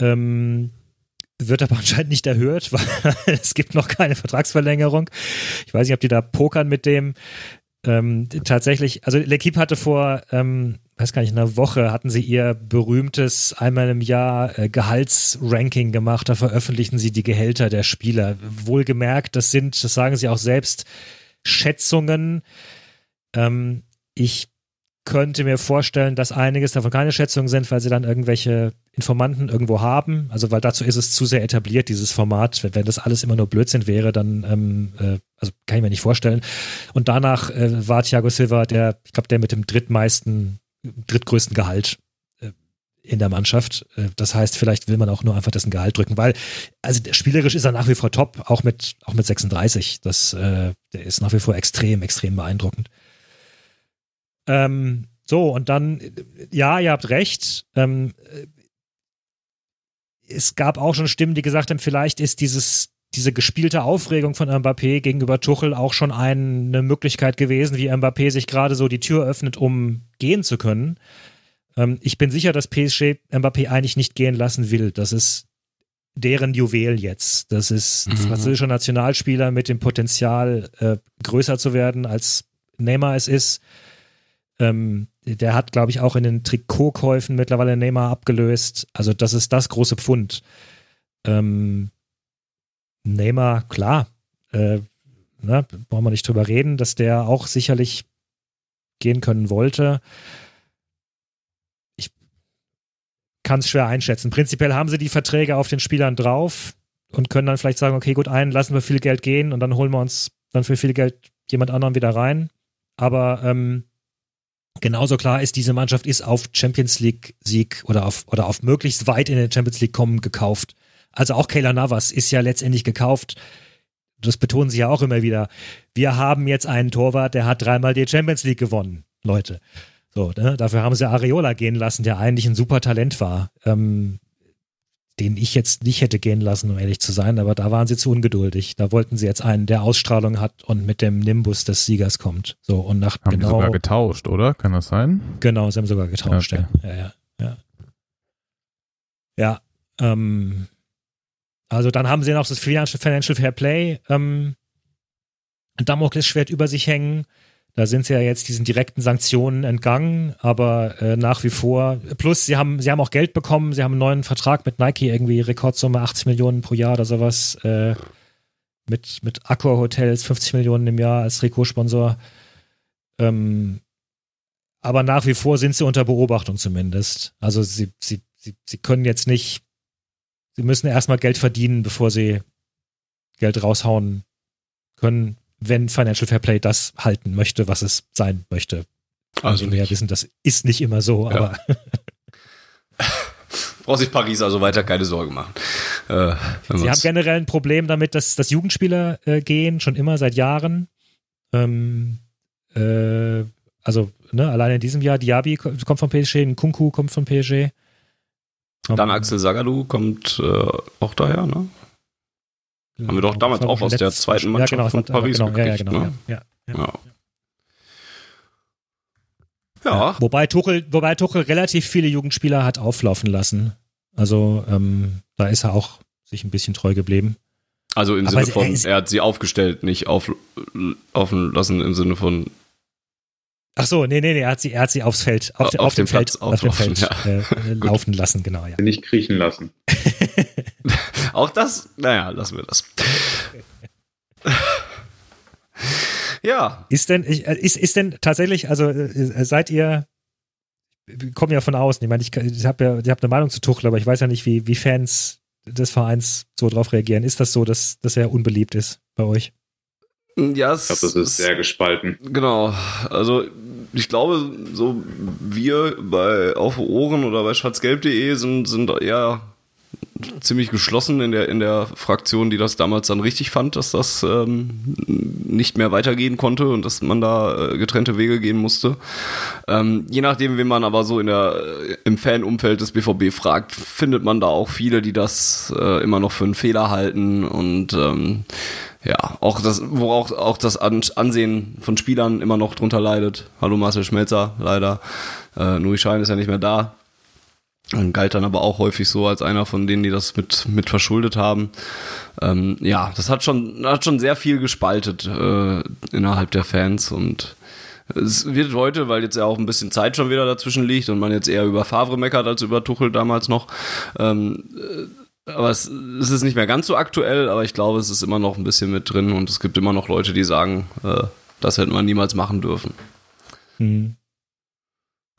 Ähm, wird aber anscheinend nicht erhöht, weil es gibt noch keine Vertragsverlängerung. Ich weiß nicht, ob die da pokern mit dem. Ähm, tatsächlich, also L'Equipe hatte vor, ähm, weiß gar nicht, einer Woche hatten sie ihr berühmtes einmal im Jahr äh, Gehaltsranking gemacht. Da veröffentlichen sie die Gehälter der Spieler. Wohlgemerkt, das sind, das sagen sie auch selbst, Schätzungen. Ähm, ich könnte mir vorstellen, dass einiges davon keine Schätzungen sind, weil sie dann irgendwelche Informanten irgendwo haben. Also weil dazu ist es zu sehr etabliert, dieses Format. Wenn, wenn das alles immer nur Blödsinn wäre, dann ähm, äh, also kann ich mir nicht vorstellen. Und danach äh, war Thiago Silva der, ich glaube, der mit dem drittmeisten, drittgrößten Gehalt äh, in der Mannschaft. Äh, das heißt, vielleicht will man auch nur einfach dessen Gehalt drücken, weil also spielerisch ist er nach wie vor top, auch mit auch mit 36. Das äh, der ist nach wie vor extrem extrem beeindruckend. Ähm, so, und dann, ja, ihr habt recht. Ähm, es gab auch schon Stimmen, die gesagt haben, vielleicht ist dieses, diese gespielte Aufregung von Mbappé gegenüber Tuchel auch schon eine Möglichkeit gewesen, wie Mbappé sich gerade so die Tür öffnet, um gehen zu können. Ähm, ich bin sicher, dass PSG Mbappé eigentlich nicht gehen lassen will. Das ist deren Juwel jetzt. Das ist ein mhm. französischer Nationalspieler mit dem Potenzial, äh, größer zu werden, als Neymar es ist. Ähm, der hat, glaube ich, auch in den Trikotkäufen mittlerweile Neymar abgelöst. Also das ist das große Pfund. Ähm, Neymar, klar, äh, ne, brauchen wir nicht drüber reden, dass der auch sicherlich gehen können wollte. Ich, kann es schwer einschätzen. Prinzipiell haben sie die Verträge auf den Spielern drauf und können dann vielleicht sagen, okay, gut, einen lassen wir viel Geld gehen und dann holen wir uns dann für viel Geld jemand anderen wieder rein. Aber ähm, genauso klar ist, diese Mannschaft ist auf Champions League Sieg oder auf, oder auf möglichst weit in den Champions League kommen gekauft. Also auch Kayla Navas ist ja letztendlich gekauft. Das betonen sie ja auch immer wieder. Wir haben jetzt einen Torwart, der hat dreimal die Champions League gewonnen, Leute. So, ne? Dafür haben sie Areola gehen lassen, der eigentlich ein super Talent war. Ähm, den ich jetzt nicht hätte gehen lassen, um ehrlich zu sein, aber da waren sie zu ungeduldig. Da wollten sie jetzt einen, der Ausstrahlung hat und mit dem Nimbus des Siegers kommt. So und nach Haben genau, die sogar getauscht, oder? Kann das sein? Genau, sie haben sogar getauscht. Okay. Ja, ja, ja. Ja, ja ähm, also dann haben sie noch das Financial, Financial Fair Play ähm, Damoklesschwert über sich hängen. Da sind sie ja jetzt diesen direkten Sanktionen entgangen, aber äh, nach wie vor. Plus, sie haben, sie haben auch Geld bekommen. Sie haben einen neuen Vertrag mit Nike, irgendwie Rekordsumme 80 Millionen pro Jahr oder sowas. Äh, mit, mit Accor Hotels 50 Millionen im Jahr als Trikotsponsor. Ähm, aber nach wie vor sind sie unter Beobachtung zumindest. Also sie, sie, sie, sie können jetzt nicht, sie müssen erstmal Geld verdienen, bevor sie Geld raushauen können, wenn Financial Fair Play das halten möchte, was es sein möchte. Also wir ja wissen, das ist nicht immer so, Ja. aber Braucht sich Paris also weiter keine Sorgen machen. Äh, sie haben generell ein Problem damit, dass, dass Jugendspieler äh, gehen, schon immer seit Jahren. Ähm, äh, also, ne, allein in diesem Jahr, Diaby ko- kommt von PSG, Nkunku kommt von PSG. Dann Axel Sagadou kommt äh, auch daher, ne? Haben wir doch damals Das war auch aus der zweiten Mannschaft ja, genau, von war- Paris genau, ja, ja, gekriegt, genau, ne? ja, ja. Ja. Ja, Wobei Tuchel, wobei Tuchel relativ viele Jugendspieler hat auflaufen lassen. Also ähm, da ist er auch sich ein bisschen treu geblieben. also im Aber Sinne von, er ist- er hat sie aufgestellt, nicht auf, laufen lassen im Sinne von Ach so, nee, nee, nee, er hat sie, er hat sie aufs Feld, auf, Auf auf dem dem Feld, auf dem auflaufen, Feld äh, laufen lassen, genau, ja. Nicht kriechen lassen. Auch das, naja, lassen wir das. ja, Ist denn, äh, ist, ist denn tatsächlich, also äh, seid ihr, wir kommen ja von außen, ich meine, ich, ich habe ja, ich habe eine Meinung zu Tuchel, aber ich weiß ja nicht, wie, wie Fans des Vereins so drauf reagieren. Ist das so, dass, dass er unbeliebt ist bei euch? ja, es Ich glaube, das ist sehr gespalten. Genau, also ich glaube, so wir bei Auf Ohren oder bei schwarzgelb.de sind, sind eher ziemlich geschlossen in der, in der Fraktion, die das damals dann richtig fand, dass das ähm, nicht mehr weitergehen konnte und dass man da äh, getrennte Wege gehen musste. Ähm, je nachdem, wen man aber so in der, äh, im Fanumfeld des BVB fragt, findet man da auch viele, die das äh, immer noch für einen Fehler halten und ähm, ja, auch das, wo auch, auch das An Ansehen von Spielern immer noch drunter leidet. Hallo Marcel Schmelzer, leider. Äh, Nuri Schein ist ja nicht mehr da. Und galt dann aber auch häufig so als einer von denen, die das mit, mit verschuldet haben. Ähm, ja, das hat schon, hat schon sehr viel gespaltet äh, innerhalb der Fans und es wird heute, weil jetzt ja auch ein bisschen Zeit schon wieder dazwischen liegt und man jetzt eher über Favre meckert als über Tuchel damals noch. Ähm, äh, aber es, es ist nicht mehr ganz so aktuell, aber ich glaube, es ist immer noch ein bisschen mit drin und es gibt immer noch Leute, die sagen, äh, das hätte man niemals machen dürfen. Hm.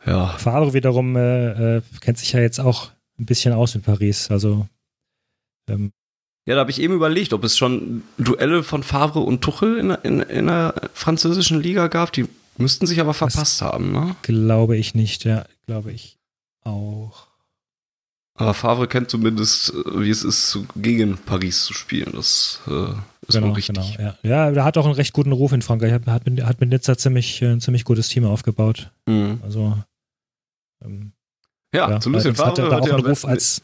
Ja, Favre wiederum äh, äh, kennt sich ja jetzt auch ein bisschen aus in Paris. Also ähm, Ja, da habe ich eben überlegt, ob es schon Duelle von Favre und Tuchel in, in, in der französischen Liga gab. Die müssten sich aber verpasst haben, ne? glaube ich nicht, ja, glaube ich auch. Aber Favre kennt zumindest, äh, wie es ist, gegen Paris zu spielen. Das äh, ist genau, richtig. genau. Ja. ja, der hat auch einen recht guten Ruf in Frankreich. Hat, hat, mit, hat mit Nizza ziemlich, äh, ein ziemlich gutes Team aufgebaut. Mhm. Also ähm, Ja, ja, zu Lucien allerdings hat er Ruf als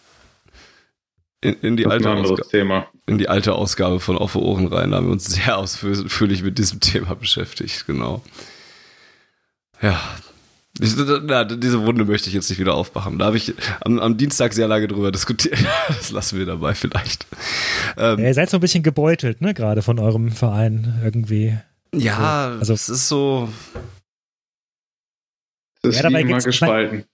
in, in, die alte ein Ausgabe, Thema. in die alte Ausgabe von Auf Ohren rein. Da haben wir uns sehr ausführlich mit diesem Thema beschäftigt, genau. Ja. Ich, na, diese Wunde möchte ich jetzt nicht wieder aufmachen. Da habe ich am, am Dienstag sehr lange drüber diskutiert. Das lassen wir dabei vielleicht. Ähm, Ja, ihr seid so ein bisschen gebeutelt, ne, gerade von eurem Verein irgendwie. ja, also- es ist so. Ist Ja, dabei immer gibt's- gespalten.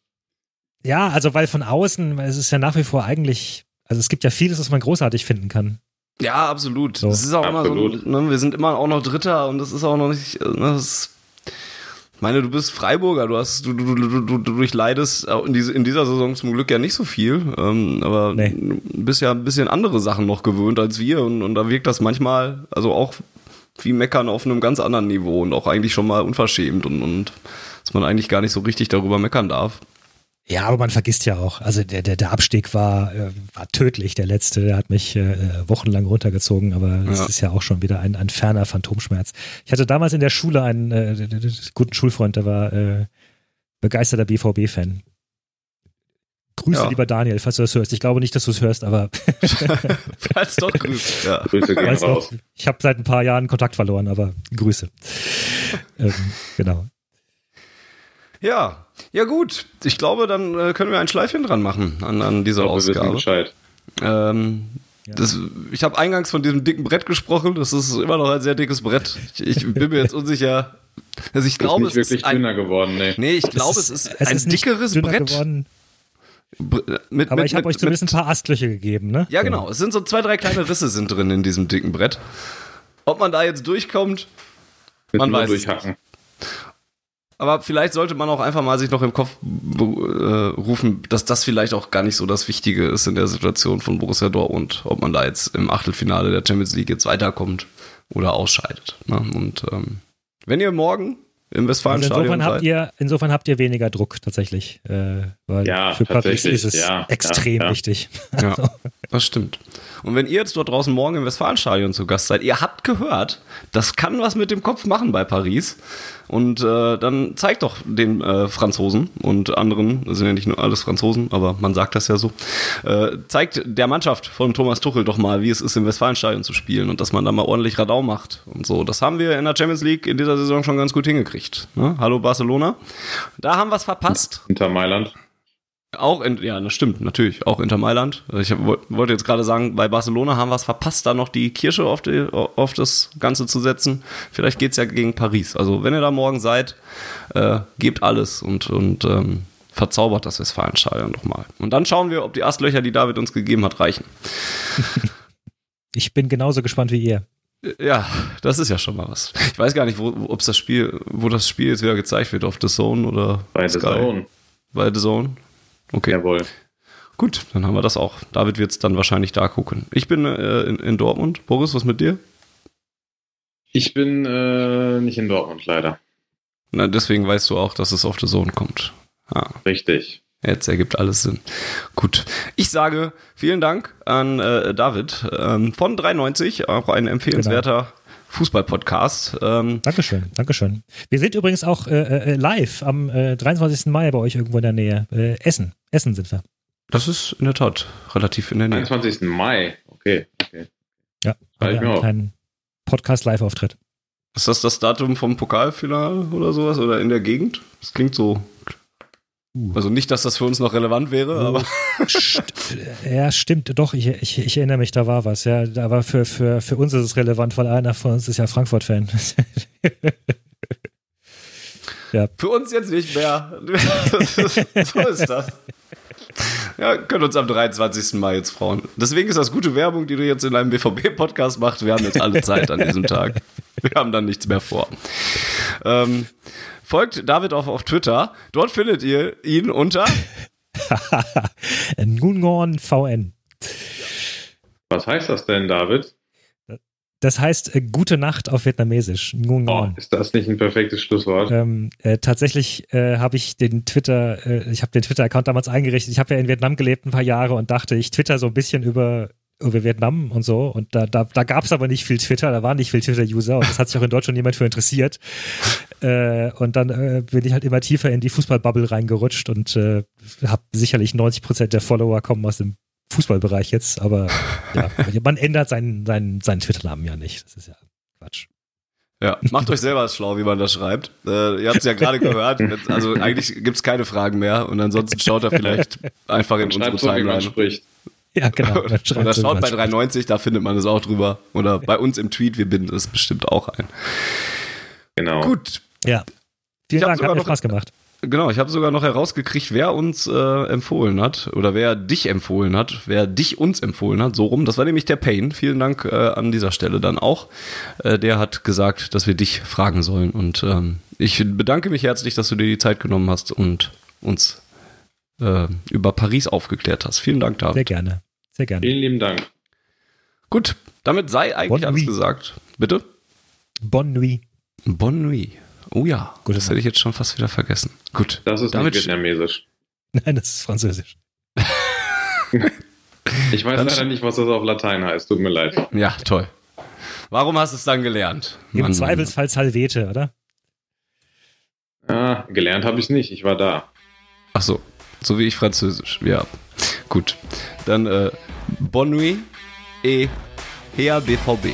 Ja, also weil von außen, weil es ist ja nach wie vor eigentlich, also es gibt ja vieles, was man großartig finden kann. Ja, absolut. So. Es ist auch Absolut. immer so, ne, wir sind immer auch noch Dritter und das ist auch noch nicht, ne, das Ich meine, du bist Freiburger, du hast, du, du, du, du, du durchleidest in, diese, in dieser Saison zum Glück ja nicht so viel, ähm, aber Nee. du bist ja ein bisschen andere Sachen noch gewöhnt als wir und, und da wirkt das manchmal, also auch wie Meckern auf einem ganz anderen Niveau und auch eigentlich schon mal unverschämt und, und dass man eigentlich gar nicht so richtig darüber meckern darf. Ja, aber man vergisst ja auch, also der, der, der Abstieg war, äh, war tödlich, der letzte, der hat mich äh, wochenlang runtergezogen, aber das Ja. ist ja auch schon wieder ein, ein ferner Phantomschmerz. Ich hatte damals in der Schule einen äh, guten Schulfreund, der war äh, begeisterter BVB-Fan. Grüße, Ja. lieber Daniel, falls du das hörst. Ich glaube nicht, dass du es hörst, aber Falls doch grüßt. Ja. Grüße gehen raus. noch, ich habe seit ein paar Jahren Kontakt verloren, aber Grüße. ähm, genau. Ja, ja gut. Ich glaube, dann äh, können wir ein Schleifchen dran machen an, an dieser Ich glaube, wir wissen Ausgabe. Bescheid. Ähm, Ja. das, ich habe eingangs von diesem dicken Brett gesprochen. Das ist immer noch ein sehr dickes Brett. Ich, ich bin mir jetzt unsicher. Also ich Ist glaube, nicht es wirklich ist ein, dünner geworden, nee. Nee, ich glaube, es ist, es ein ist dickeres Brett. geworden, Br- Mit, aber mit, ich habe euch zumindest mit, ein paar Astlöcher gegeben, ne? Ja, genau. Es sind so zwei, drei kleine Risse sind drin in diesem dicken Brett. Ob man da jetzt durchkommt, Man wir weiß es durchhacken. Aber vielleicht sollte man auch einfach mal sich noch im Kopf äh, rufen, dass das vielleicht auch gar nicht so das Wichtige ist in der Situation von Borussia Dortmund, ob man da jetzt im Achtelfinale der Champions League jetzt weiterkommt oder ausscheidet. Ne? Und ähm, wenn ihr morgen im Also Westfalenstadion insofern habt ihr, insofern habt ihr weniger Druck tatsächlich, äh, weil Ja, für Paris tatsächlich, ist es ja, extrem ja, ja. wichtig. Ja, das stimmt. Und wenn ihr jetzt dort draußen morgen im Westfalenstadion zu Gast seid, ihr habt gehört, das kann was mit dem Kopf machen bei Paris. Und äh, dann zeigt doch den äh, Franzosen und anderen, das sind ja nicht nur alles Franzosen, aber man sagt das ja so, äh, zeigt der Mannschaft von Thomas Tuchel doch mal, wie es ist, im Westfalenstadion zu spielen und dass man da mal ordentlich Radau macht und so. Das haben wir in der Champions League in dieser Saison schon ganz gut hingekriegt. Ne? Hallo Barcelona. Da haben wir es verpasst. Hinter Mailand. Auch, in, ja, das stimmt, natürlich, auch Inter Mailand. Ich wollte jetzt gerade sagen, bei Barcelona haben wir es verpasst, da noch die Kirsche auf, die, auf das Ganze zu setzen. Vielleicht geht's ja gegen Paris. Also, wenn ihr da morgen seid, äh, gebt alles und, und ähm, verzaubert das Westfalenstadion nochmal. Und dann schauen wir, ob die Astlöcher, die David uns gegeben hat, reichen. Ich bin genauso gespannt wie ihr. Ja, das ist ja schon mal was. Ich weiß gar nicht, wo, ob das Spiel, wo das Spiel jetzt wieder gezeigt wird, auf The Zone oder Bei The Zone. Bei The Zone. Okay. Jawohl. Gut, dann haben wir das auch. David wird es dann wahrscheinlich da gucken. Ich bin äh, in, in Dortmund. Boris, was mit dir? Ich bin äh, nicht in Dortmund, leider. Na, deswegen weißt du auch, dass es auf The Zone kommt. Ah, Richtig. Jetzt ergibt alles Sinn. Gut. Ich sage vielen Dank an äh, David ähm, von 93, auch ein empfehlenswerter Fußball-Podcast. Ähm, Dankeschön, Dankeschön. Wir sind übrigens auch äh, äh, live am äh, 23. Mai bei euch irgendwo in der Nähe. Äh, Essen. Essen sind wir. das ist in der Tat relativ in der Nähe. 21. Mai. Okay, okay. Ja, haben ich wir einen Podcast-Live-Auftritt. Ist das das Datum vom Pokalfinale oder sowas? Oder in der Gegend? Das klingt so. Also nicht, dass das für uns noch relevant wäre, aber St ja, stimmt, doch, ich, ich, ich erinnere mich, da war was, ja. Aber für, für, für uns ist es relevant, weil einer von uns ist ja Frankfurt-Fan. Für uns jetzt nicht mehr. so ist das. Ja, können uns am 23. Mai jetzt freuen. Deswegen ist das gute Werbung, die du jetzt in einem BVB-Podcast machst. Wir haben jetzt alle Zeit an diesem Tag. Wir haben dann nichts mehr vor. Ähm, folgt David auch auf Twitter. Dort findet ihr ihn unter. Nungon VN. Was heißt das denn, David? Das heißt äh, gute Nacht auf Vietnamesisch. Oh, Nungon. ist das nicht ein perfektes Schlusswort? Ähm, äh, tatsächlich äh, habe ich den Twitter, äh, ich habe den Twitter-Account damals eingerichtet. Ich habe ja in Vietnam gelebt ein paar Jahre und dachte, ich twitter so ein bisschen über, über Vietnam und so. Und da, da, da gab es aber nicht viel Twitter, da waren nicht viel Twitter-User und das hat sich auch in Deutschland niemand für interessiert. Äh, und dann äh, bin ich halt immer tiefer in die Fußballbubble reingerutscht und äh, habe sicherlich 90 Prozent der Follower kommen aus dem Fußballbereich jetzt, aber ja, man ändert seinen, seinen, seinen Twitter-Namen ja nicht. Das ist ja Quatsch. Ja, macht euch selber schlau, wie man das schreibt. Äh, ihr habt es ja gerade gehört. Also eigentlich gibt es keine Fragen mehr und ansonsten schaut er vielleicht einfach in unsere Schreibt so, Ja, genau. Oder schaut bei spricht. 390, da findet man es auch drüber. Oder bei uns im Tweet, wir binden es bestimmt auch ein. Genau. Gut. Ja. Vielen Dank, hat mir noch- Spaß gemacht. Genau, ich habe sogar noch herausgekriegt, wer uns äh, empfohlen hat oder wer dich empfohlen hat, wer dich uns empfohlen hat, so rum. Das war nämlich der Pain. Vielen Dank äh, an dieser Stelle dann auch. Äh, der hat gesagt, dass wir dich fragen sollen. Und ähm, ich bedanke mich herzlich, dass du dir die Zeit genommen hast und uns äh, über Paris aufgeklärt hast. Vielen Dank, David. Sehr gerne. Sehr gerne. Vielen lieben Dank. Gut, damit sei eigentlich Bonne alles nuit. gesagt. Bitte? Bonne nuit. Bonne nuit. Oh ja, Gute das hätte ich jetzt schon fast wieder vergessen. Gut. Das ist Damit nicht vietnamesisch. Nein, das ist französisch. Ich weiß Dann- leider nicht, was das auf Latein heißt. Tut mir leid. Ja, toll. Warum hast du es dann gelernt? Im Mann, Zweifelsfall Salvete, oder? Ah, gelernt habe ich nicht. Ich war da. Ach so, so wie ich Französisch. Ja, gut. Dann äh, Bonne nuit et Hea BVB.